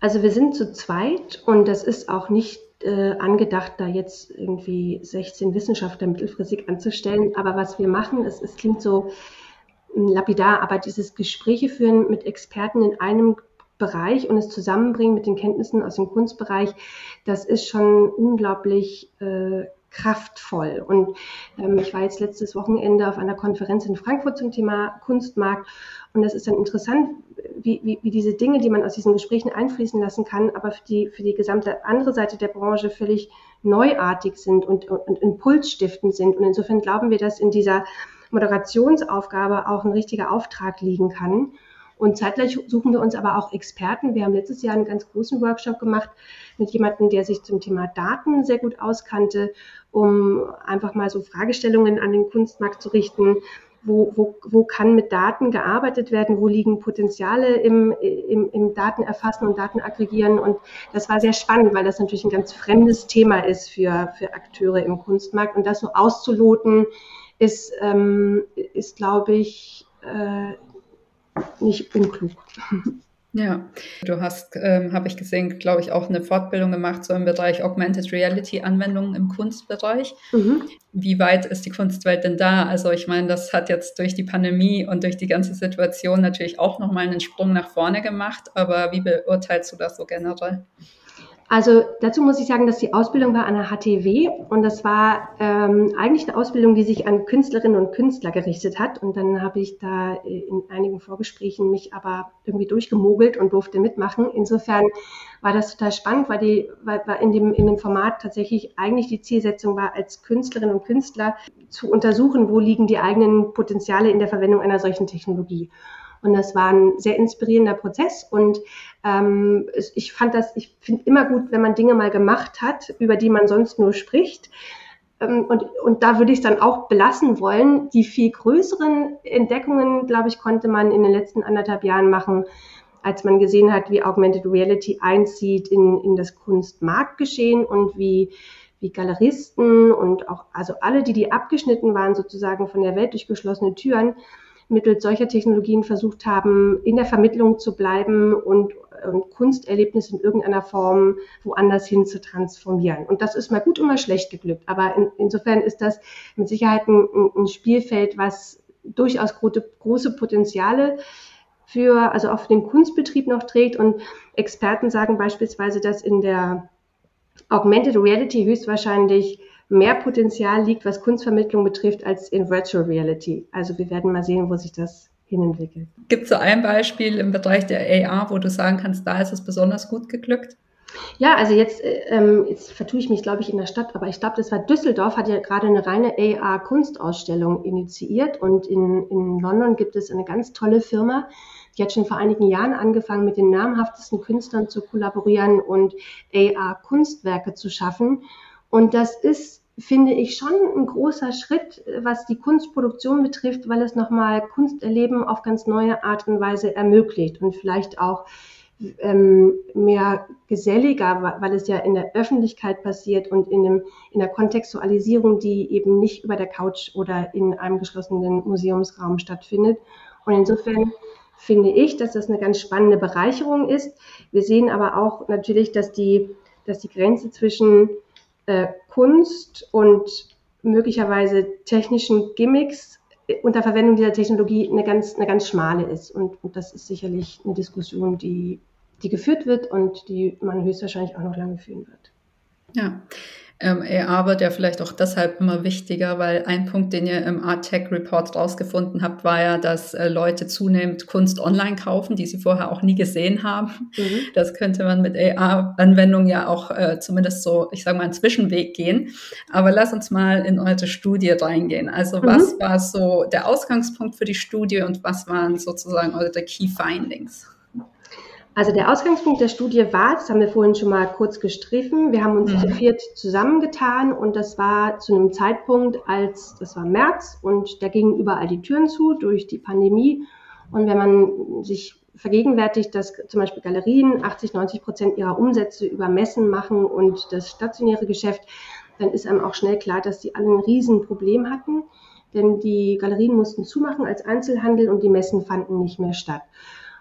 Also wir sind zu zweit und das ist auch nicht äh, angedacht, da jetzt irgendwie 16 Wissenschaftler mittelfristig anzustellen. Aber was wir machen, es, es klingt so lapidar, aber dieses Gespräche führen mit Experten in einem Bereich und es zusammenbringen mit den Kenntnissen aus dem Kunstbereich, das ist schon unglaublich äh, kraftvoll. Und ähm, ich war jetzt letztes Wochenende auf einer Konferenz in Frankfurt zum Thema Kunstmarkt und es ist dann interessant, wie, wie, wie diese Dinge, die man aus diesen Gesprächen einfließen lassen kann, aber für die, für die gesamte andere Seite der Branche völlig neuartig sind und, und, und impulsstiftend sind. Und insofern glauben wir, dass in dieser Moderationsaufgabe auch ein richtiger Auftrag liegen kann. Und zeitgleich suchen wir uns aber auch Experten. Wir haben letztes Jahr einen ganz großen Workshop gemacht mit jemandem, der sich zum Thema Daten sehr gut auskannte, um einfach mal so Fragestellungen an den Kunstmarkt zu richten. Wo, wo, wo kann mit Daten gearbeitet werden, wo liegen Potenziale im, im, im Datenerfassen und Datenaggregieren. Und das war sehr spannend, weil das natürlich ein ganz fremdes Thema ist für, für Akteure im Kunstmarkt. Und das so auszuloten, ist, ähm, ist glaube ich, äh, nicht unklug. Ja, du hast, ähm, habe ich gesehen, glaube ich, auch eine Fortbildung gemacht so im Bereich Augmented Reality Anwendungen im Kunstbereich. Mhm. Wie weit ist die Kunstwelt denn da? Also ich meine, das hat jetzt durch die Pandemie und durch die ganze Situation natürlich auch nochmal einen Sprung nach vorne gemacht. Aber wie beurteilst du das so generell? Also dazu muss ich sagen, dass die Ausbildung war an der HTW und das war ähm, eigentlich eine Ausbildung, die sich an Künstlerinnen und Künstler gerichtet hat. Und dann habe ich da in einigen Vorgesprächen mich aber irgendwie durchgemogelt und durfte mitmachen. Insofern war das total spannend, weil, die, weil, weil in, dem, in dem Format tatsächlich eigentlich die Zielsetzung war, als Künstlerinnen und Künstler zu untersuchen, wo liegen die eigenen Potenziale in der Verwendung einer solchen Technologie. Und das war ein sehr inspirierender Prozess. Und Ähm, ich fand das, ich finde immer gut, wenn man Dinge mal gemacht hat, über die man sonst nur spricht. Ähm, und, und da würde ich es dann auch belassen wollen. Die viel größeren Entdeckungen, glaube ich, konnte man in den letzten anderthalb Jahren machen, als man gesehen hat, wie Augmented Reality einzieht in, in das Kunstmarktgeschehen und wie, wie Galeristen und auch, also alle, die, die abgeschnitten waren, sozusagen von der Welt durch geschlossene Türen, mittels solcher Technologien versucht haben, in der Vermittlung zu bleiben und, und Kunsterlebnis in irgendeiner Form woanders hin zu transformieren. Und das ist mal gut und mal schlecht geglückt. Aber in, insofern ist das mit Sicherheit ein, ein Spielfeld, was durchaus große, große Potenziale für, also auch für den Kunstbetrieb noch trägt. Und Experten sagen beispielsweise, dass in der Augmented Reality höchstwahrscheinlich mehr Potenzial liegt, was Kunstvermittlung betrifft, als in Virtual Reality. Also wir werden mal sehen, wo sich das hinentwickelt. Gibt es so ein Beispiel im Bereich der AR, wo du sagen kannst, da ist es besonders gut geglückt? Ja, also jetzt, ähm, jetzt vertue ich mich, glaube ich, in der Stadt, aber ich glaube, das war Düsseldorf, hat ja gerade eine reine AR-Kunstausstellung initiiert und in, in London gibt es eine ganz tolle Firma, die hat schon vor einigen Jahren angefangen, mit den namhaftesten Künstlern zu kollaborieren und AR-Kunstwerke zu schaffen. Und das ist, finde ich, schon ein großer Schritt, was die Kunstproduktion betrifft, weil es nochmal Kunsterleben auf ganz neue Art und Weise ermöglicht und vielleicht auch ähm, mehr geselliger, weil es ja in der Öffentlichkeit passiert und in, dem, in der Kontextualisierung, die eben nicht über der Couch oder in einem geschlossenen Museumsraum stattfindet. Und insofern finde ich, dass das eine ganz spannende Bereicherung ist. Wir sehen aber auch natürlich, dass die, dass die Grenze zwischen äh, Kunst und möglicherweise technischen Gimmicks unter Verwendung dieser Technologie eine ganz, eine ganz schmale ist. Und, und das ist sicherlich eine Diskussion, die, die geführt wird und die man höchstwahrscheinlich auch noch lange führen wird. Ja, ähm, AR wird ja vielleicht auch deshalb immer wichtiger, weil ein Punkt, den ihr im Art Tech Report rausgefunden habt, war ja, dass äh, Leute zunehmend Kunst online kaufen, die sie vorher auch nie gesehen haben. Mhm. Das könnte man mit AR-Anwendungen ja auch äh, zumindest so, ich sage mal, einen Zwischenweg gehen. Aber lass uns mal in eure Studie reingehen. Also mhm. was war so der Ausgangspunkt für die Studie und was waren sozusagen eure Key Findings? Also der Ausgangspunkt der Studie war, das haben wir vorhin schon mal kurz gestriffen, wir haben uns mhm. zu viert zusammengetan und das war zu einem Zeitpunkt, als, das war März und da gingen überall die Türen zu durch die Pandemie. Und wenn man sich vergegenwärtigt, dass zum Beispiel Galerien 80, 90 Prozent ihrer Umsätze über Messen machen und das stationäre Geschäft, dann ist einem auch schnell klar, dass die alle ein Riesenproblem hatten. Denn die Galerien mussten zumachen als Einzelhandel und die Messen fanden nicht mehr statt.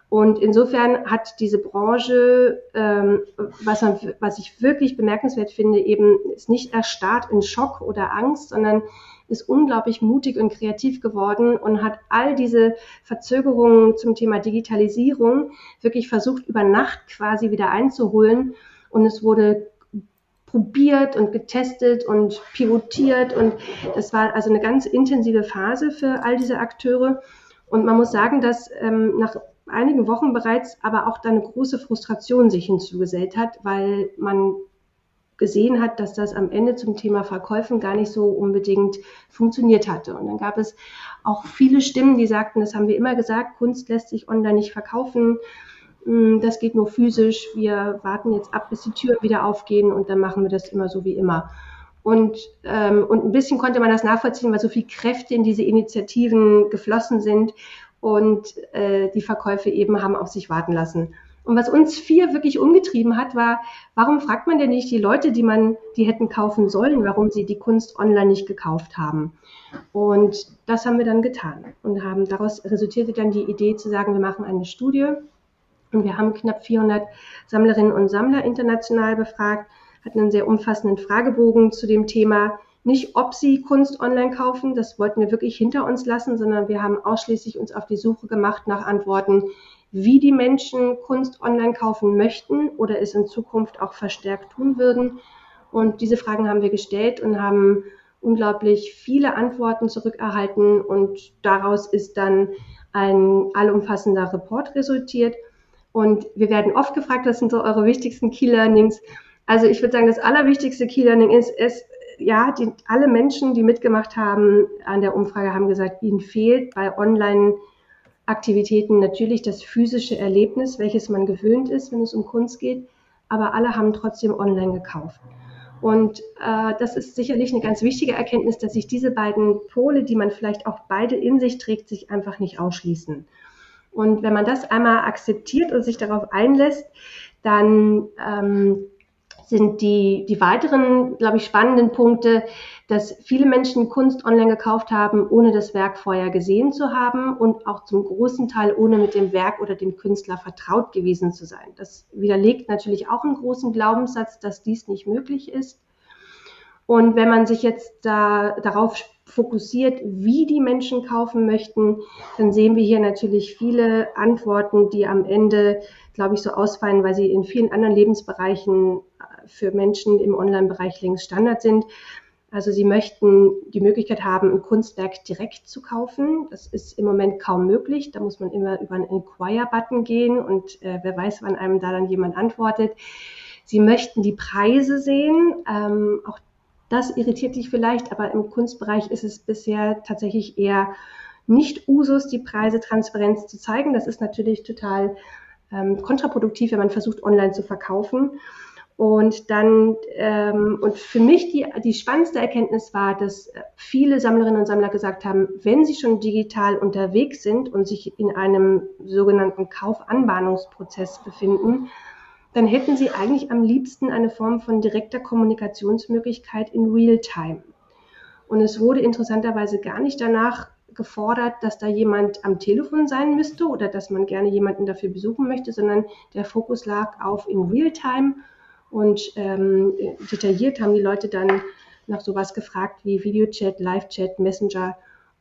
Und insofern hat diese Branche, ähm, was, man, was ich wirklich bemerkenswert finde, eben ist nicht erstarrt in Schock oder Angst, sondern ist unglaublich mutig und kreativ geworden und hat all diese Verzögerungen zum Thema Digitalisierung wirklich versucht, über Nacht quasi wieder einzuholen. Und es wurde probiert und getestet und pivotiert. Und das war also eine ganz intensive Phase für all diese Akteure. Und man muss sagen, dass ähm, nach einigen Wochen bereits aber auch da eine große Frustration sich hinzugesellt hat, weil man gesehen hat, dass das am Ende zum Thema Verkäufen gar nicht so unbedingt funktioniert hatte. Und dann gab es auch viele Stimmen, die sagten, das haben wir immer gesagt, Kunst lässt sich online nicht verkaufen, hm, das geht nur physisch, wir warten jetzt ab, bis die Türen wieder aufgehen und dann machen wir das immer so wie immer. Und, ähm, und ein bisschen konnte man das nachvollziehen, weil so viel Kräfte in diese Initiativen geflossen sind und äh, die Verkäufe eben haben auf sich warten lassen. Und was uns vier wirklich umgetrieben hat, war, warum fragt man denn nicht die Leute, die man, die hätten kaufen sollen, warum sie die Kunst online nicht gekauft haben? Und das haben wir dann getan und haben daraus resultierte dann die Idee zu sagen, wir machen eine Studie und wir haben knapp 400 Sammlerinnen und Sammler international befragt, hatten einen sehr umfassenden Fragebogen zu dem Thema, nicht, ob sie Kunst online kaufen, das wollten wir wirklich hinter uns lassen, sondern wir haben ausschließlich uns auf die Suche gemacht nach Antworten, wie die Menschen Kunst online kaufen möchten oder es in Zukunft auch verstärkt tun würden. Und diese Fragen haben wir gestellt und haben unglaublich viele Antworten zurückerhalten und daraus ist dann ein allumfassender Report resultiert. Und wir werden oft gefragt, was sind so eure wichtigsten Key Learnings? Also ich würde sagen, das allerwichtigste Key Learning ist, es ja, die, alle Menschen, die mitgemacht haben an der Umfrage, haben gesagt, ihnen fehlt bei Online Aktivitäten natürlich das physische Erlebnis, welches man gewöhnt ist, wenn es um Kunst geht, aber alle haben trotzdem online gekauft. Und äh, das ist sicherlich eine ganz wichtige Erkenntnis, dass sich diese beiden Pole, die man vielleicht auch beide in sich trägt, sich einfach nicht ausschließen. Und wenn man das einmal akzeptiert und sich darauf einlässt, dann ähm, sind die, die weiteren, glaube ich, spannenden Punkte, dass viele Menschen Kunst online gekauft haben, ohne das Werk vorher gesehen zu haben und auch zum großen Teil ohne mit dem Werk oder dem Künstler vertraut gewesen zu sein. Das widerlegt natürlich auch einen großen Glaubenssatz, dass dies nicht möglich ist. Und wenn man sich jetzt da, darauf fokussiert, wie die Menschen kaufen möchten, dann sehen wir hier natürlich viele Antworten, die am Ende, glaube ich, so ausfallen, weil sie in vielen anderen Lebensbereichen für Menschen im Online-Bereich längst Standard sind. Also sie möchten die Möglichkeit haben, ein Kunstwerk direkt zu kaufen. Das ist im Moment kaum möglich. Da muss man immer über einen Inquire-Button gehen und äh, wer weiß, wann einem da dann jemand antwortet. Sie möchten die Preise sehen. Ähm, auch das irritiert dich vielleicht, aber im Kunstbereich ist es bisher tatsächlich eher nicht Usus, die Preise transparent zu zeigen. Das ist natürlich total ähm, kontraproduktiv, wenn man versucht, online zu verkaufen. Und dann, ähm, und für mich die, die spannendste Erkenntnis war, dass viele Sammlerinnen und Sammler gesagt haben, wenn sie schon digital unterwegs sind und sich in einem sogenannten Kaufanbahnungsprozess befinden, dann hätten sie eigentlich am liebsten eine Form von direkter Kommunikationsmöglichkeit in Realtime. Und es wurde interessanterweise gar nicht danach gefordert, dass da jemand am Telefon sein müsste oder dass man gerne jemanden dafür besuchen möchte, sondern der Fokus lag auf in Realtime und ähm, detailliert haben die Leute dann nach sowas gefragt wie Videochat, Live-Chat, Messenger.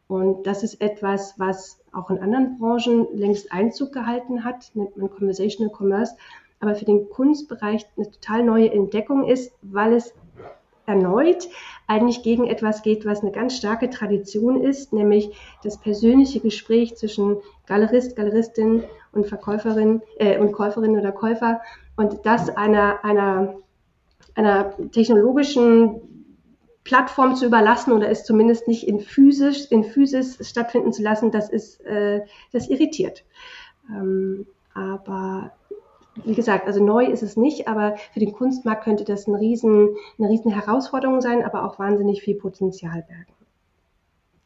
Und das ist etwas, was auch in anderen Branchen längst Einzug gehalten hat, nennt man Conversational Commerce, aber für den Kunstbereich eine total neue Entdeckung ist, weil es erneut eigentlich gegen etwas geht, was eine ganz starke Tradition ist, nämlich das persönliche Gespräch zwischen Galerist, Galeristin und Verkäuferin äh, und Käuferin oder Käufer und das einer, einer, einer technologischen Plattform zu überlassen oder es zumindest nicht in physisch, in physisch stattfinden zu lassen, das ist, äh, das irritiert. Ähm, aber wie gesagt, also neu ist es nicht, aber für den Kunstmarkt könnte das ein riesen, eine riesen Herausforderung sein, aber auch wahnsinnig viel Potenzial bergen.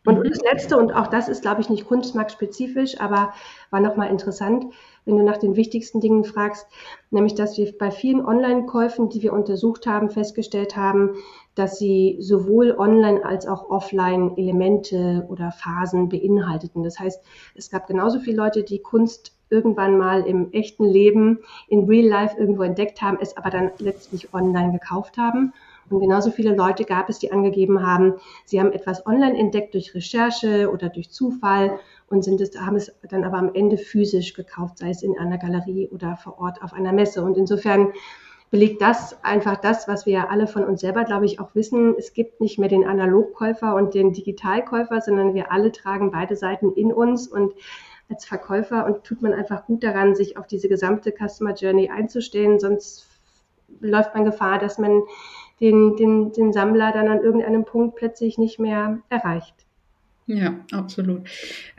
Und mhm. das Letzte, und auch das ist, glaube ich, nicht kunstmarktspezifisch, aber war nochmal interessant, wenn du nach den wichtigsten Dingen fragst, nämlich, dass wir bei vielen Online-Käufen, die wir untersucht haben, festgestellt haben, dass sie sowohl online als auch offline Elemente oder Phasen beinhalteten. Das heißt, es gab genauso viele Leute, die Kunst irgendwann mal im echten Leben in Real Life irgendwo entdeckt haben, es aber dann letztlich online gekauft haben. Und genauso viele Leute gab es, die angegeben haben, sie haben etwas online entdeckt durch Recherche oder durch Zufall und sind es, haben es dann aber am Ende physisch gekauft, sei es in einer Galerie oder vor Ort auf einer Messe. Und insofern belegt das einfach das, was wir ja alle von uns selber, glaube ich, auch wissen. Es gibt nicht mehr den Analogkäufer und den Digitalkäufer, sondern wir alle tragen beide Seiten in uns und als Verkäufer und tut man einfach gut daran, sich auf diese gesamte Customer Journey einzustellen, sonst läuft man Gefahr, dass man den, den, den Sammler dann an irgendeinem Punkt plötzlich nicht mehr erreicht. Ja, absolut.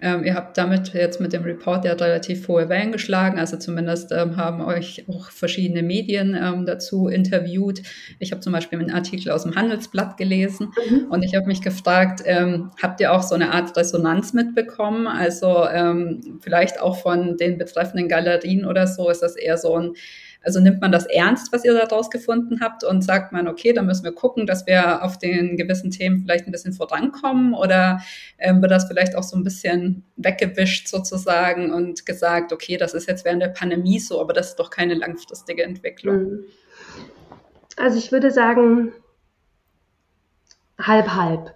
Ähm, ihr habt damit jetzt mit dem Report ja relativ hohe Wellen geschlagen. Also zumindest ähm, haben euch auch verschiedene Medien ähm, dazu interviewt. Ich habe zum Beispiel einen Artikel aus dem Handelsblatt gelesen mhm. und ich habe mich gefragt, ähm, habt ihr auch so eine Art Resonanz mitbekommen? Also ähm, vielleicht auch von den betreffenden Galerien oder so ist das eher so ein also nimmt man das ernst, was ihr daraus gefunden habt und sagt man, okay, da müssen wir gucken, dass wir auf den gewissen Themen vielleicht ein bisschen vorankommen oder ähm, wird das vielleicht auch so ein bisschen weggewischt sozusagen und gesagt, okay, das ist jetzt während der Pandemie so, aber das ist doch keine langfristige Entwicklung. Mhm. Also ich würde sagen, halb, halb.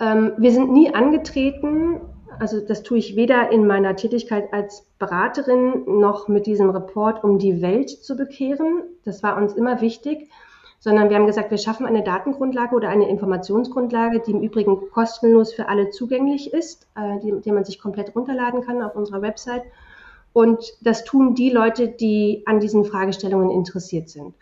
Ähm, wir sind nie angetreten, also das tue ich weder in meiner Tätigkeit als Beraterin noch mit diesem Report, um die Welt zu bekehren. Das war uns immer wichtig, sondern wir haben gesagt, wir schaffen eine Datengrundlage oder eine Informationsgrundlage, die im Übrigen kostenlos für alle zugänglich ist, äh, die, die man sich komplett runterladen kann auf unserer Website. Und das tun die Leute, die an diesen Fragestellungen interessiert sind.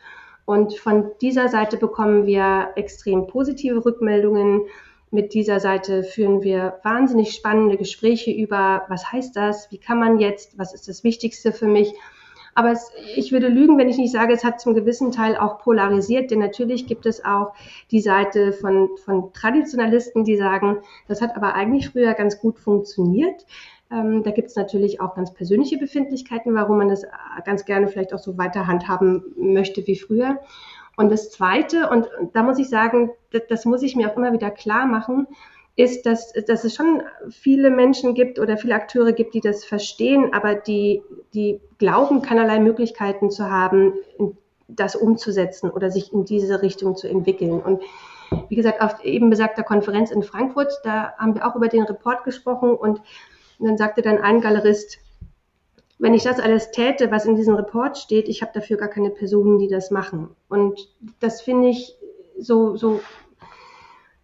Und von dieser Seite bekommen wir extrem positive Rückmeldungen Mit dieser Seite führen wir wahnsinnig spannende Gespräche über, was heißt das, wie kann man jetzt, was ist das Wichtigste für mich. Aber es, ich würde lügen, wenn ich nicht sage, es hat zum gewissen Teil auch polarisiert, denn natürlich gibt es auch die Seite von, von Traditionalisten, die sagen, das hat aber eigentlich früher ganz gut funktioniert. Ähm, da gibt es natürlich auch ganz persönliche Befindlichkeiten, warum man das ganz gerne vielleicht auch so weiter handhaben möchte wie früher. Und das Zweite, und da muss ich sagen, das, das muss ich mir auch immer wieder klar machen, ist, dass, dass es schon viele Menschen gibt oder viele Akteure gibt, die das verstehen, aber die, die glauben, keinerlei Möglichkeiten zu haben, das umzusetzen oder sich in diese Richtung zu entwickeln. Und wie gesagt, auf eben besagter Konferenz in Frankfurt, da haben wir auch über den Report gesprochen und und dann sagte dann ein Galerist, wenn ich das alles täte, was in diesem Report steht, ich habe dafür gar keine Personen, die das machen. Und das finde ich so, so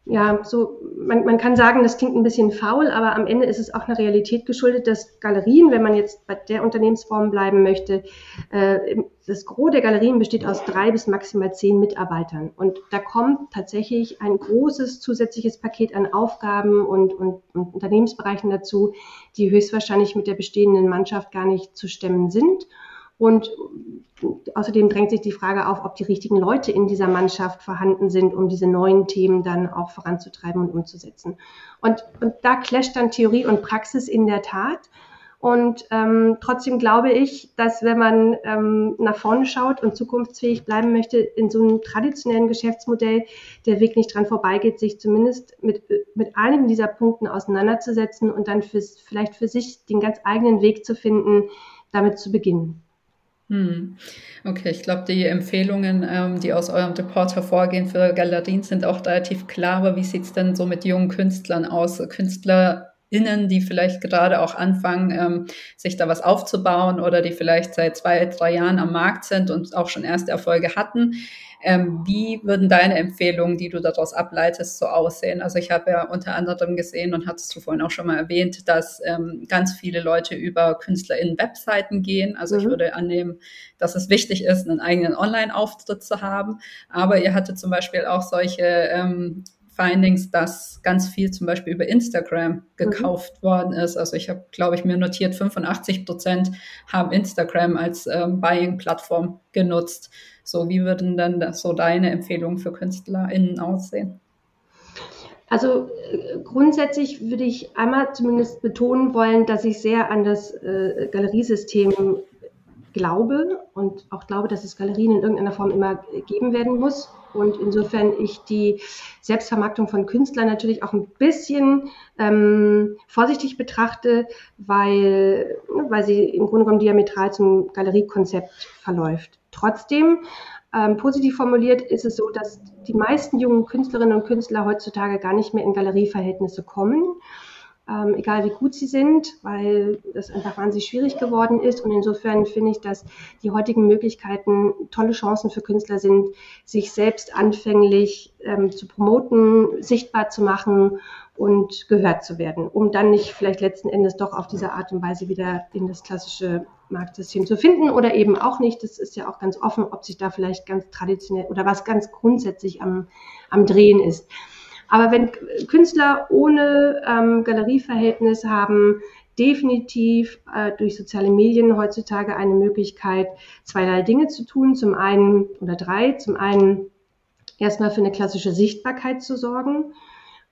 ja, so, man, man kann sagen, das klingt ein bisschen faul, aber am Ende ist es auch eine Realität geschuldet, dass Galerien, wenn man jetzt bei der Unternehmensform bleiben möchte, äh, das Gros der Galerien besteht aus drei bis maximal zehn Mitarbeitern. Und da kommt tatsächlich ein großes zusätzliches Paket an Aufgaben und, und, und Unternehmensbereichen dazu, die höchstwahrscheinlich mit der bestehenden Mannschaft gar nicht zu stemmen sind. Und außerdem drängt sich die Frage auf, ob die richtigen Leute in dieser Mannschaft vorhanden sind, um diese neuen Themen dann auch voranzutreiben und umzusetzen. Und, und da clasht dann Theorie und Praxis in der Tat. Und ähm, trotzdem glaube ich, dass wenn man ähm, nach vorne schaut und zukunftsfähig bleiben möchte, in so einem traditionellen Geschäftsmodell der Weg nicht dran vorbeigeht, sich zumindest mit, mit einigen dieser Punkten auseinanderzusetzen und dann fürs, vielleicht für sich den ganz eigenen Weg zu finden, damit zu beginnen. Hm. Okay, ich glaube, die Empfehlungen, ähm, die aus eurem Report hervorgehen für Galerien, sind auch relativ klar. Aber wie sieht es denn so mit jungen Künstlern aus? KünstlerInnen, die vielleicht gerade auch anfangen, ähm, sich da was aufzubauen oder die vielleicht seit zwei, drei Jahren am Markt sind und auch schon erste Erfolge hatten. Ähm, wie würden deine Empfehlungen, die du daraus ableitest, so aussehen? Also ich habe ja unter anderem gesehen und hattest du vorhin auch schon mal erwähnt, dass ähm, ganz viele Leute über KünstlerInnen-Webseiten gehen. Also mhm. ich würde annehmen, dass es wichtig ist, einen eigenen Online-Auftritt zu haben. Aber ihr hattet zum Beispiel auch solche ähm, Findings, dass ganz viel zum Beispiel über Instagram mhm. gekauft mhm. worden ist. Also ich habe, glaube ich, mir notiert, 85 Prozent haben Instagram als ähm, Buying-Plattform genutzt. So, wie würden dann das, so deine Empfehlungen für KünstlerInnen aussehen? Also äh, grundsätzlich würde ich einmal zumindest betonen wollen, dass ich sehr an das äh, Galeriesystem glaube und auch glaube, dass es Galerien in irgendeiner Form immer geben werden muss. Und insofern ich die Selbstvermarktung von Künstlern natürlich auch ein bisschen ähm, vorsichtig betrachte, weil, weil sie im Grunde genommen diametral zum Galeriekonzept verläuft. Trotzdem, ähm, positiv formuliert, ist es so, dass die meisten jungen Künstlerinnen und Künstler heutzutage gar nicht mehr in Galerieverhältnisse kommen. Ähm, egal wie gut sie sind, weil das einfach wahnsinnig schwierig geworden ist. Und insofern finde ich, dass die heutigen Möglichkeiten tolle Chancen für Künstler sind, sich selbst anfänglich ähm, zu promoten, sichtbar zu machen und gehört zu werden, um dann nicht vielleicht letzten Endes doch auf diese Art und Weise wieder in das klassische Marktsystem zu finden oder eben auch nicht. Das ist ja auch ganz offen, ob sich da vielleicht ganz traditionell oder was ganz grundsätzlich am, am Drehen ist. Aber wenn Künstler ohne ähm, Galerieverhältnis haben, definitiv äh, durch soziale Medien heutzutage eine Möglichkeit, zweierlei Dinge zu tun. Zum einen oder drei. Zum einen erstmal für eine klassische Sichtbarkeit zu sorgen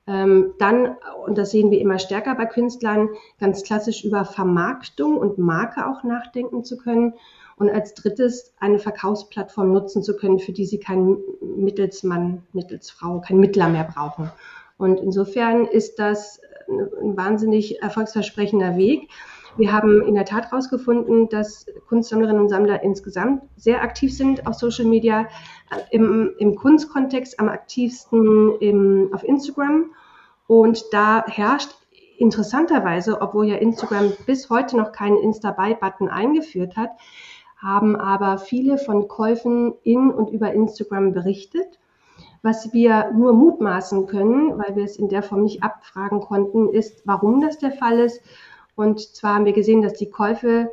ähm, dann, und das sehen wir immer stärker bei Künstlern, ganz klassisch über Vermarktung und Marke auch nachdenken zu können. Und als drittes eine Verkaufsplattform nutzen zu können, für die sie keinen Mittelsmann, Mittelsfrau, keinen Mittler mehr brauchen. Und insofern ist das ein wahnsinnig erfolgsversprechender Weg. Wir haben in der Tat herausgefunden, dass Kunstsammlerinnen und Sammler insgesamt sehr aktiv sind auf Social Media, äh, im, im Kunstkontext am aktivsten im, auf Instagram. Und da herrscht interessanterweise, obwohl ja Instagram bis heute noch keinen Insta-Buy-Button eingeführt hat, haben aber viele von Käufen in und über Instagram berichtet. Was wir nur mutmaßen können, weil wir es in der Form nicht abfragen konnten, ist, warum das der Fall ist und zwar haben wir gesehen, dass die Käufe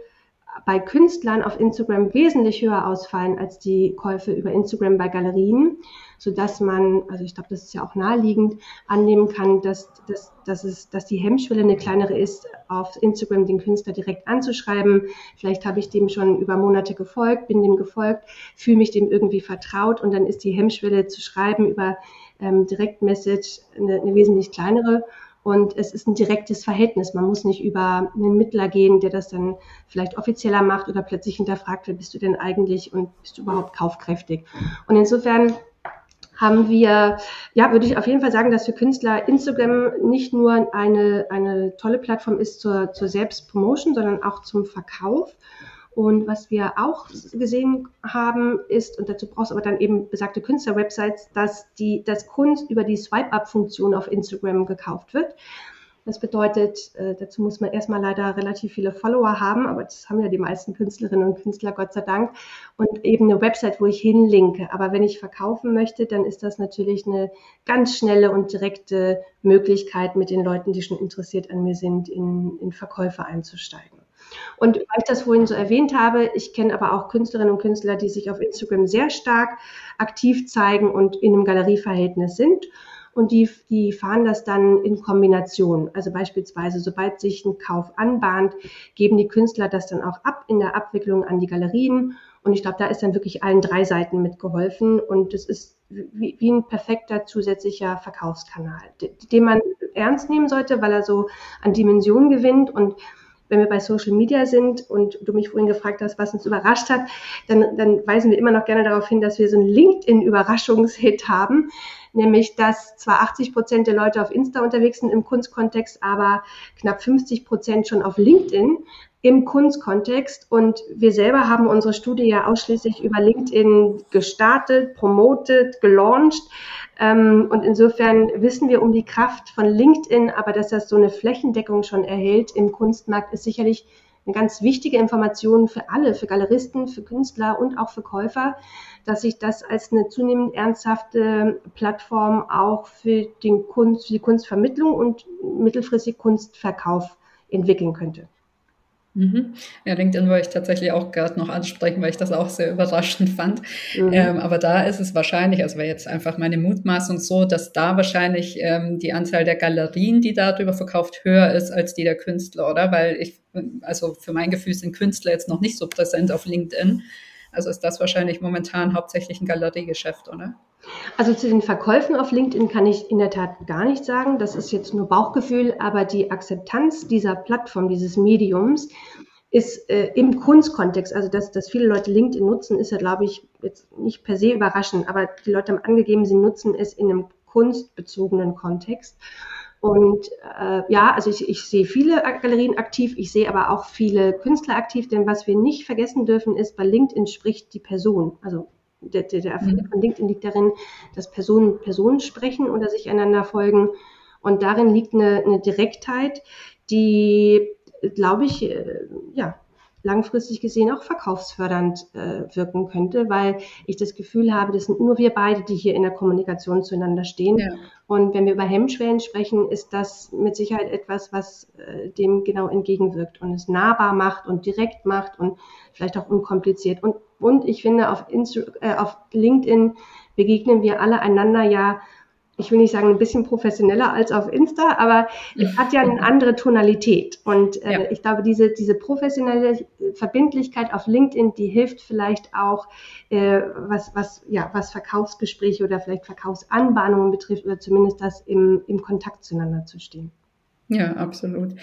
bei Künstlern auf Instagram wesentlich höher ausfallen als die Käufe über Instagram bei Galerien. Sodass man, also ich glaube, das ist ja auch naheliegend, annehmen kann, dass, dass, dass, es, dass die Hemmschwelle eine kleinere ist, auf Instagram den Künstler direkt anzuschreiben. Vielleicht habe ich dem schon über Monate gefolgt, bin dem gefolgt, fühle mich dem irgendwie vertraut und dann ist die Hemmschwelle zu schreiben über ähm, Direktmessage eine, eine wesentlich kleinere. Und es ist ein direktes Verhältnis. Man muss nicht über einen Mittler gehen, der das dann vielleicht offizieller macht oder plötzlich hinterfragt, wer bist du denn eigentlich und bist du überhaupt kaufkräftig. Und insofern haben wir, ja, würde ich auf jeden Fall sagen, dass für Künstler Instagram nicht nur eine, eine tolle Plattform ist zur, zur Selbstpromotion, sondern auch zum Verkauf. Und was wir auch gesehen haben, ist, und dazu brauchst du aber dann eben besagte Künstler-Websites, dass die, dass Kunst über die Swipe-Up-Funktion auf Instagram gekauft wird. Das bedeutet, äh, dazu muss man erstmal leider relativ viele Follower haben, aber das haben ja die meisten Künstlerinnen und Künstler, Gott sei Dank. Und eben eine Website, wo ich hinlinke. Aber wenn ich verkaufen möchte, dann ist das natürlich eine ganz schnelle und direkte Möglichkeit, mit den Leuten, die schon interessiert an mir sind, in, in Verkäufe einzusteigen. Und weil ich das vorhin so erwähnt habe, ich kenne aber auch Künstlerinnen und Künstler, die sich auf Instagram sehr stark aktiv zeigen und in einem Galerieverhältnis sind. Und die, die fahren das dann in Kombination. Also beispielsweise, sobald sich ein Kauf anbahnt, geben die Künstler das dann auch ab in der Abwicklung an die Galerien. Und ich glaube, da ist dann wirklich allen drei Seiten mitgeholfen. Und es ist wie, wie ein perfekter zusätzlicher Verkaufskanal, den man ernst nehmen sollte, weil er so an Dimensionen gewinnt und wenn wir bei Social Media sind und du mich vorhin gefragt hast, was uns überrascht hat, dann, dann weisen wir immer noch gerne darauf hin, dass wir so einen LinkedIn-Überraschungshit haben, nämlich dass zwar 80 Prozent der Leute auf Insta unterwegs sind im Kunstkontext, aber knapp 50 Prozent schon auf LinkedIn im Kunstkontext. Und wir selber haben unsere Studie ja ausschließlich über LinkedIn gestartet, promotet, gelauncht. Ähm, und insofern wissen wir um die Kraft von LinkedIn, aber dass das so eine Flächendeckung schon erhält im Kunstmarkt, ist sicherlich eine ganz wichtige Information für alle, für Galeristen, für Künstler und auch für Käufer, dass sich das als eine zunehmend ernsthafte Plattform auch für, den Kunst, für die Kunstvermittlung und mittelfristig Kunstverkauf entwickeln könnte. Mhm. Ja, LinkedIn wollte ich tatsächlich auch gerade noch ansprechen, weil ich das auch sehr überraschend fand. Mhm. Ähm, aber da ist es wahrscheinlich, also wäre jetzt einfach meine Mutmaßung so, dass da wahrscheinlich ähm, die Anzahl der Galerien, die darüber verkauft, höher ist als die der Künstler, oder? Weil ich, also für mein Gefühl sind Künstler jetzt noch nicht so präsent auf LinkedIn. Also ist das wahrscheinlich momentan hauptsächlich ein Galeriegeschäft, oder? Also zu den Verkäufen auf LinkedIn kann ich in der Tat gar nichts sagen. Das ist jetzt nur Bauchgefühl, aber die Akzeptanz dieser Plattform, dieses Mediums, ist äh, im Kunstkontext, also dass, dass viele Leute LinkedIn nutzen, ist ja, glaube ich, jetzt nicht per se überraschend, aber die Leute haben angegeben, sie nutzen es in einem kunstbezogenen Kontext. Und äh, ja, also ich, ich sehe viele Galerien aktiv, ich sehe aber auch viele Künstler aktiv, denn was wir nicht vergessen dürfen, ist, bei LinkedIn spricht die Person. Also der, der, der Erfolg mhm. von LinkedIn liegt darin, dass Personen Personen sprechen oder sich einander folgen. Und darin liegt eine, eine Direktheit, die, glaube ich, äh, ja, langfristig gesehen auch verkaufsfördernd äh, wirken könnte, weil ich das Gefühl habe, das sind nur wir beide, die hier in der Kommunikation zueinander stehen. Ja. Und wenn wir über Hemmschwellen sprechen, ist das mit Sicherheit etwas, was äh, dem genau entgegenwirkt und es nahbar macht und direkt macht und vielleicht auch unkompliziert. Und, und ich finde, auf, Insta äh, auf LinkedIn begegnen wir alle einander ja ich will nicht sagen ein bisschen professioneller als auf Insta, aber es hat ja eine andere Tonalität. Und äh, ja. ich glaube, diese, diese professionelle Verbindlichkeit auf LinkedIn, die hilft vielleicht auch, äh, was, was, ja, was Verkaufsgespräche oder vielleicht Verkaufsanbahnungen betrifft oder zumindest das im, im Kontakt zueinander zu stehen. Ja, absolut.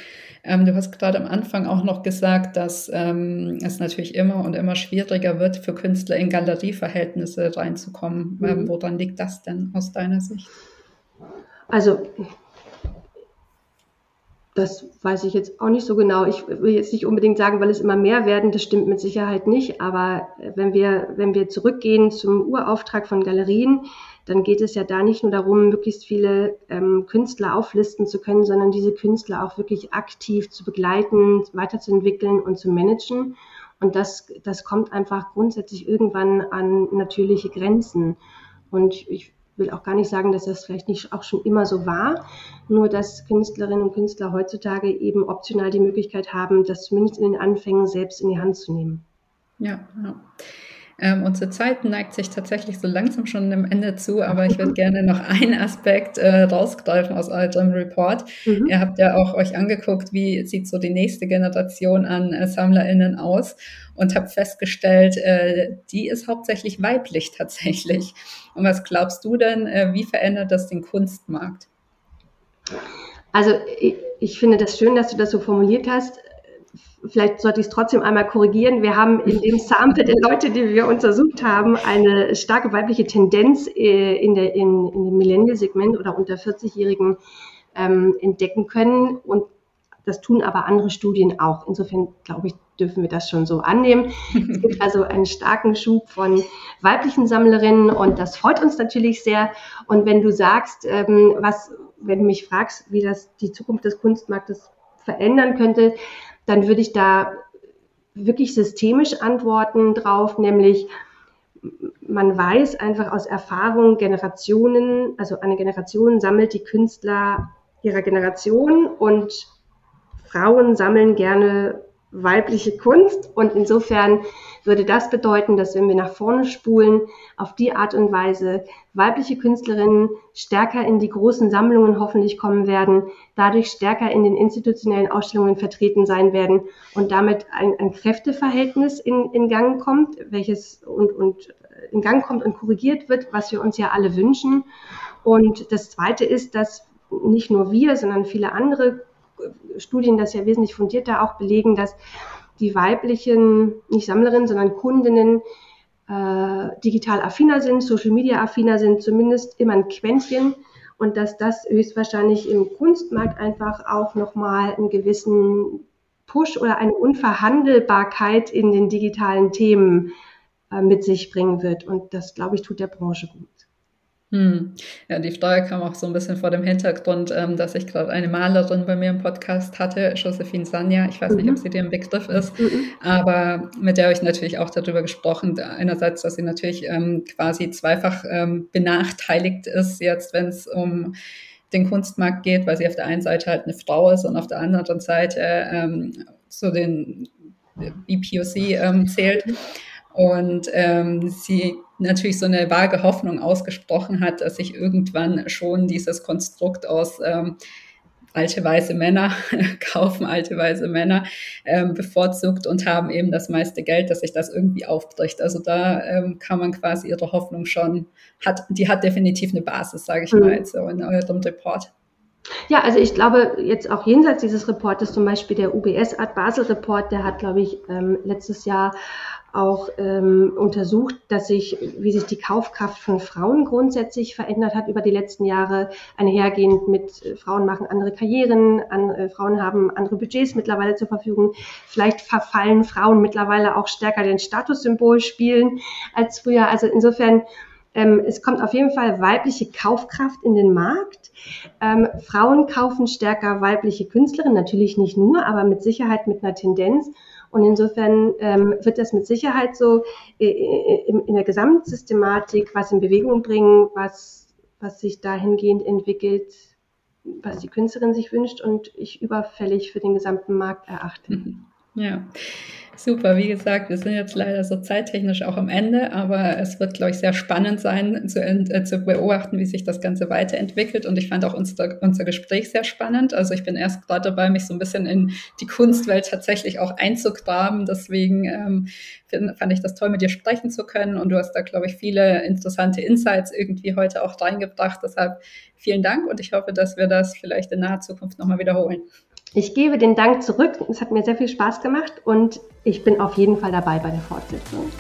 Ähm, du hast gerade am Anfang auch noch gesagt, dass ähm, es natürlich immer und immer schwieriger wird, für Künstler in Galerieverhältnisse reinzukommen. Ähm, mhm. woran liegt das denn aus deiner Sicht? Also, das weiß ich jetzt auch nicht so genau. Ich will jetzt nicht unbedingt sagen, weil es immer mehr werden, das stimmt mit Sicherheit nicht. Aber wenn wir, wenn wir zurückgehen zum Urauftrag von Galerien, dann geht es ja da nicht nur darum, möglichst viele ähm, Künstler auflisten zu können, sondern diese Künstler auch wirklich aktiv zu begleiten, weiterzuentwickeln und zu managen. Und das, das kommt einfach grundsätzlich irgendwann an natürliche Grenzen. Und ich will auch gar nicht sagen, dass das vielleicht nicht auch schon immer so war, nur dass Künstlerinnen und Künstler heutzutage eben optional die Möglichkeit haben, das zumindest in den Anfängen selbst in die Hand zu nehmen. Ja, ja. Ähm, unsere Zeit neigt sich tatsächlich so langsam schon dem Ende zu, aber ich würde gerne noch einen Aspekt äh, rausgreifen aus eurem Report. Mhm. Ihr habt ja auch euch angeguckt, wie sieht so die nächste Generation an äh, SammlerInnen aus und habt festgestellt, äh, die ist hauptsächlich weiblich tatsächlich. Und was glaubst du denn, äh, wie verändert das den Kunstmarkt? Also ich, ich finde das schön, dass du das so formuliert hast vielleicht sollte ich es trotzdem einmal korrigieren. Wir haben in dem Sample der Leute, die wir untersucht haben, eine starke weibliche Tendenz äh, in, der, in, in dem Millennial-Segment oder unter 40-Jährigen ähm, entdecken können. Und das tun aber andere Studien auch. Insofern glaube ich, dürfen wir das schon so annehmen. Es gibt also einen starken Schub von weiblichen Sammlerinnen und das freut uns natürlich sehr. Und wenn du sagst, ähm, was, wenn du mich fragst, wie das die Zukunft des Kunstmarktes verändern könnte, dann würde ich da wirklich systemisch antworten drauf, nämlich man weiß einfach aus Erfahrung, Generationen, also eine Generation sammelt die Künstler ihrer Generation und Frauen sammeln gerne weibliche Kunst. Und insofern würde das bedeuten, dass wenn wir nach vorne spulen, auf die Art und Weise weibliche Künstlerinnen stärker in die großen Sammlungen hoffentlich kommen werden, dadurch stärker in den institutionellen Ausstellungen vertreten sein werden und damit ein, ein Kräfteverhältnis in, in Gang kommt, welches und, und in Gang kommt und korrigiert wird, was wir uns ja alle wünschen. Und das Zweite ist, dass nicht nur wir, sondern viele andere Studien das ja wesentlich fundierter auch belegen, dass die weiblichen, nicht Sammlerinnen, sondern Kundinnen äh, digital affiner sind, Social Media affiner sind, zumindest immer ein Quäntchen und dass das höchstwahrscheinlich im Kunstmarkt einfach auch nochmal einen gewissen Push oder eine Unverhandelbarkeit in den digitalen Themen äh, mit sich bringen wird. Und das, glaube ich, tut der Branche gut. Hm. Ja, die Frage kam auch so ein bisschen vor dem Hintergrund, ähm, dass ich gerade eine Malerin bei mir im Podcast hatte, Josephine Sanja. Ich weiß mhm. nicht, ob mhm. sie dir ein Begriff ist, mhm. aber mit der habe ich natürlich auch darüber gesprochen. Einerseits, dass sie natürlich ähm, quasi zweifach ähm, benachteiligt ist, jetzt, wenn es um den Kunstmarkt geht, weil sie auf der einen Seite halt eine Frau ist und auf der anderen Seite ähm, so den BPOC ähm, zählt. Und ähm, sie natürlich so eine vage Hoffnung ausgesprochen hat, dass sich irgendwann schon dieses Konstrukt aus ähm, alte weiße Männer kaufen alte weiße Männer ähm, bevorzugt und haben eben das meiste Geld, dass sich das irgendwie aufbricht. Also da ähm, kann man quasi ihre Hoffnung schon, hat, die hat definitiv eine Basis, sage ich mhm. mal, jetzt so in eurem Report. Ja, also ich glaube, jetzt auch jenseits dieses Reportes, zum Beispiel der UBS Art Basel Report, der hat, glaube ich, ähm, letztes Jahr auch ähm, untersucht, dass sich, wie sich die Kaufkraft von Frauen grundsätzlich verändert hat über die letzten Jahre, einhergehend mit äh, Frauen machen andere Karrieren, an, äh, Frauen haben andere Budgets mittlerweile zur Verfügung. Vielleicht verfallen Frauen mittlerweile auch stärker den Statussymbol spielen als früher. Also insofern ähm, es kommt auf jeden Fall weibliche Kaufkraft in den Markt. Ähm, Frauen kaufen stärker weibliche Künstlerinnen, natürlich nicht nur, aber mit Sicherheit mit einer Tendenz. Und insofern ähm, wird das mit Sicherheit so äh, äh, in, in der Gesamtsystematik was in Bewegung bringen, was, was sich dahingehend entwickelt, was die Künstlerin sich wünscht und ich überfällig für den gesamten Markt erachte. Mhm. Ja, super. Wie gesagt, wir sind jetzt leider so zeittechnisch auch am Ende, aber es wird, glaube ich, sehr spannend sein zu, äh, zu beobachten, wie sich das Ganze weiterentwickelt. Und ich fand auch unser, unser Gespräch sehr spannend. Also ich bin erst gerade dabei, mich so ein bisschen in die Kunstwelt tatsächlich auch einzugraben. Deswegen ähm, fand ich das toll, mit dir sprechen zu können. Und du hast da, glaube ich, viele interessante Insights irgendwie heute auch reingebracht. Deshalb vielen Dank und ich hoffe, dass wir das vielleicht in naher Zukunft nochmal wiederholen. Ich gebe den Dank zurück. Es hat mir sehr viel Spaß gemacht und ich bin auf jeden Fall dabei bei der Fortsetzung.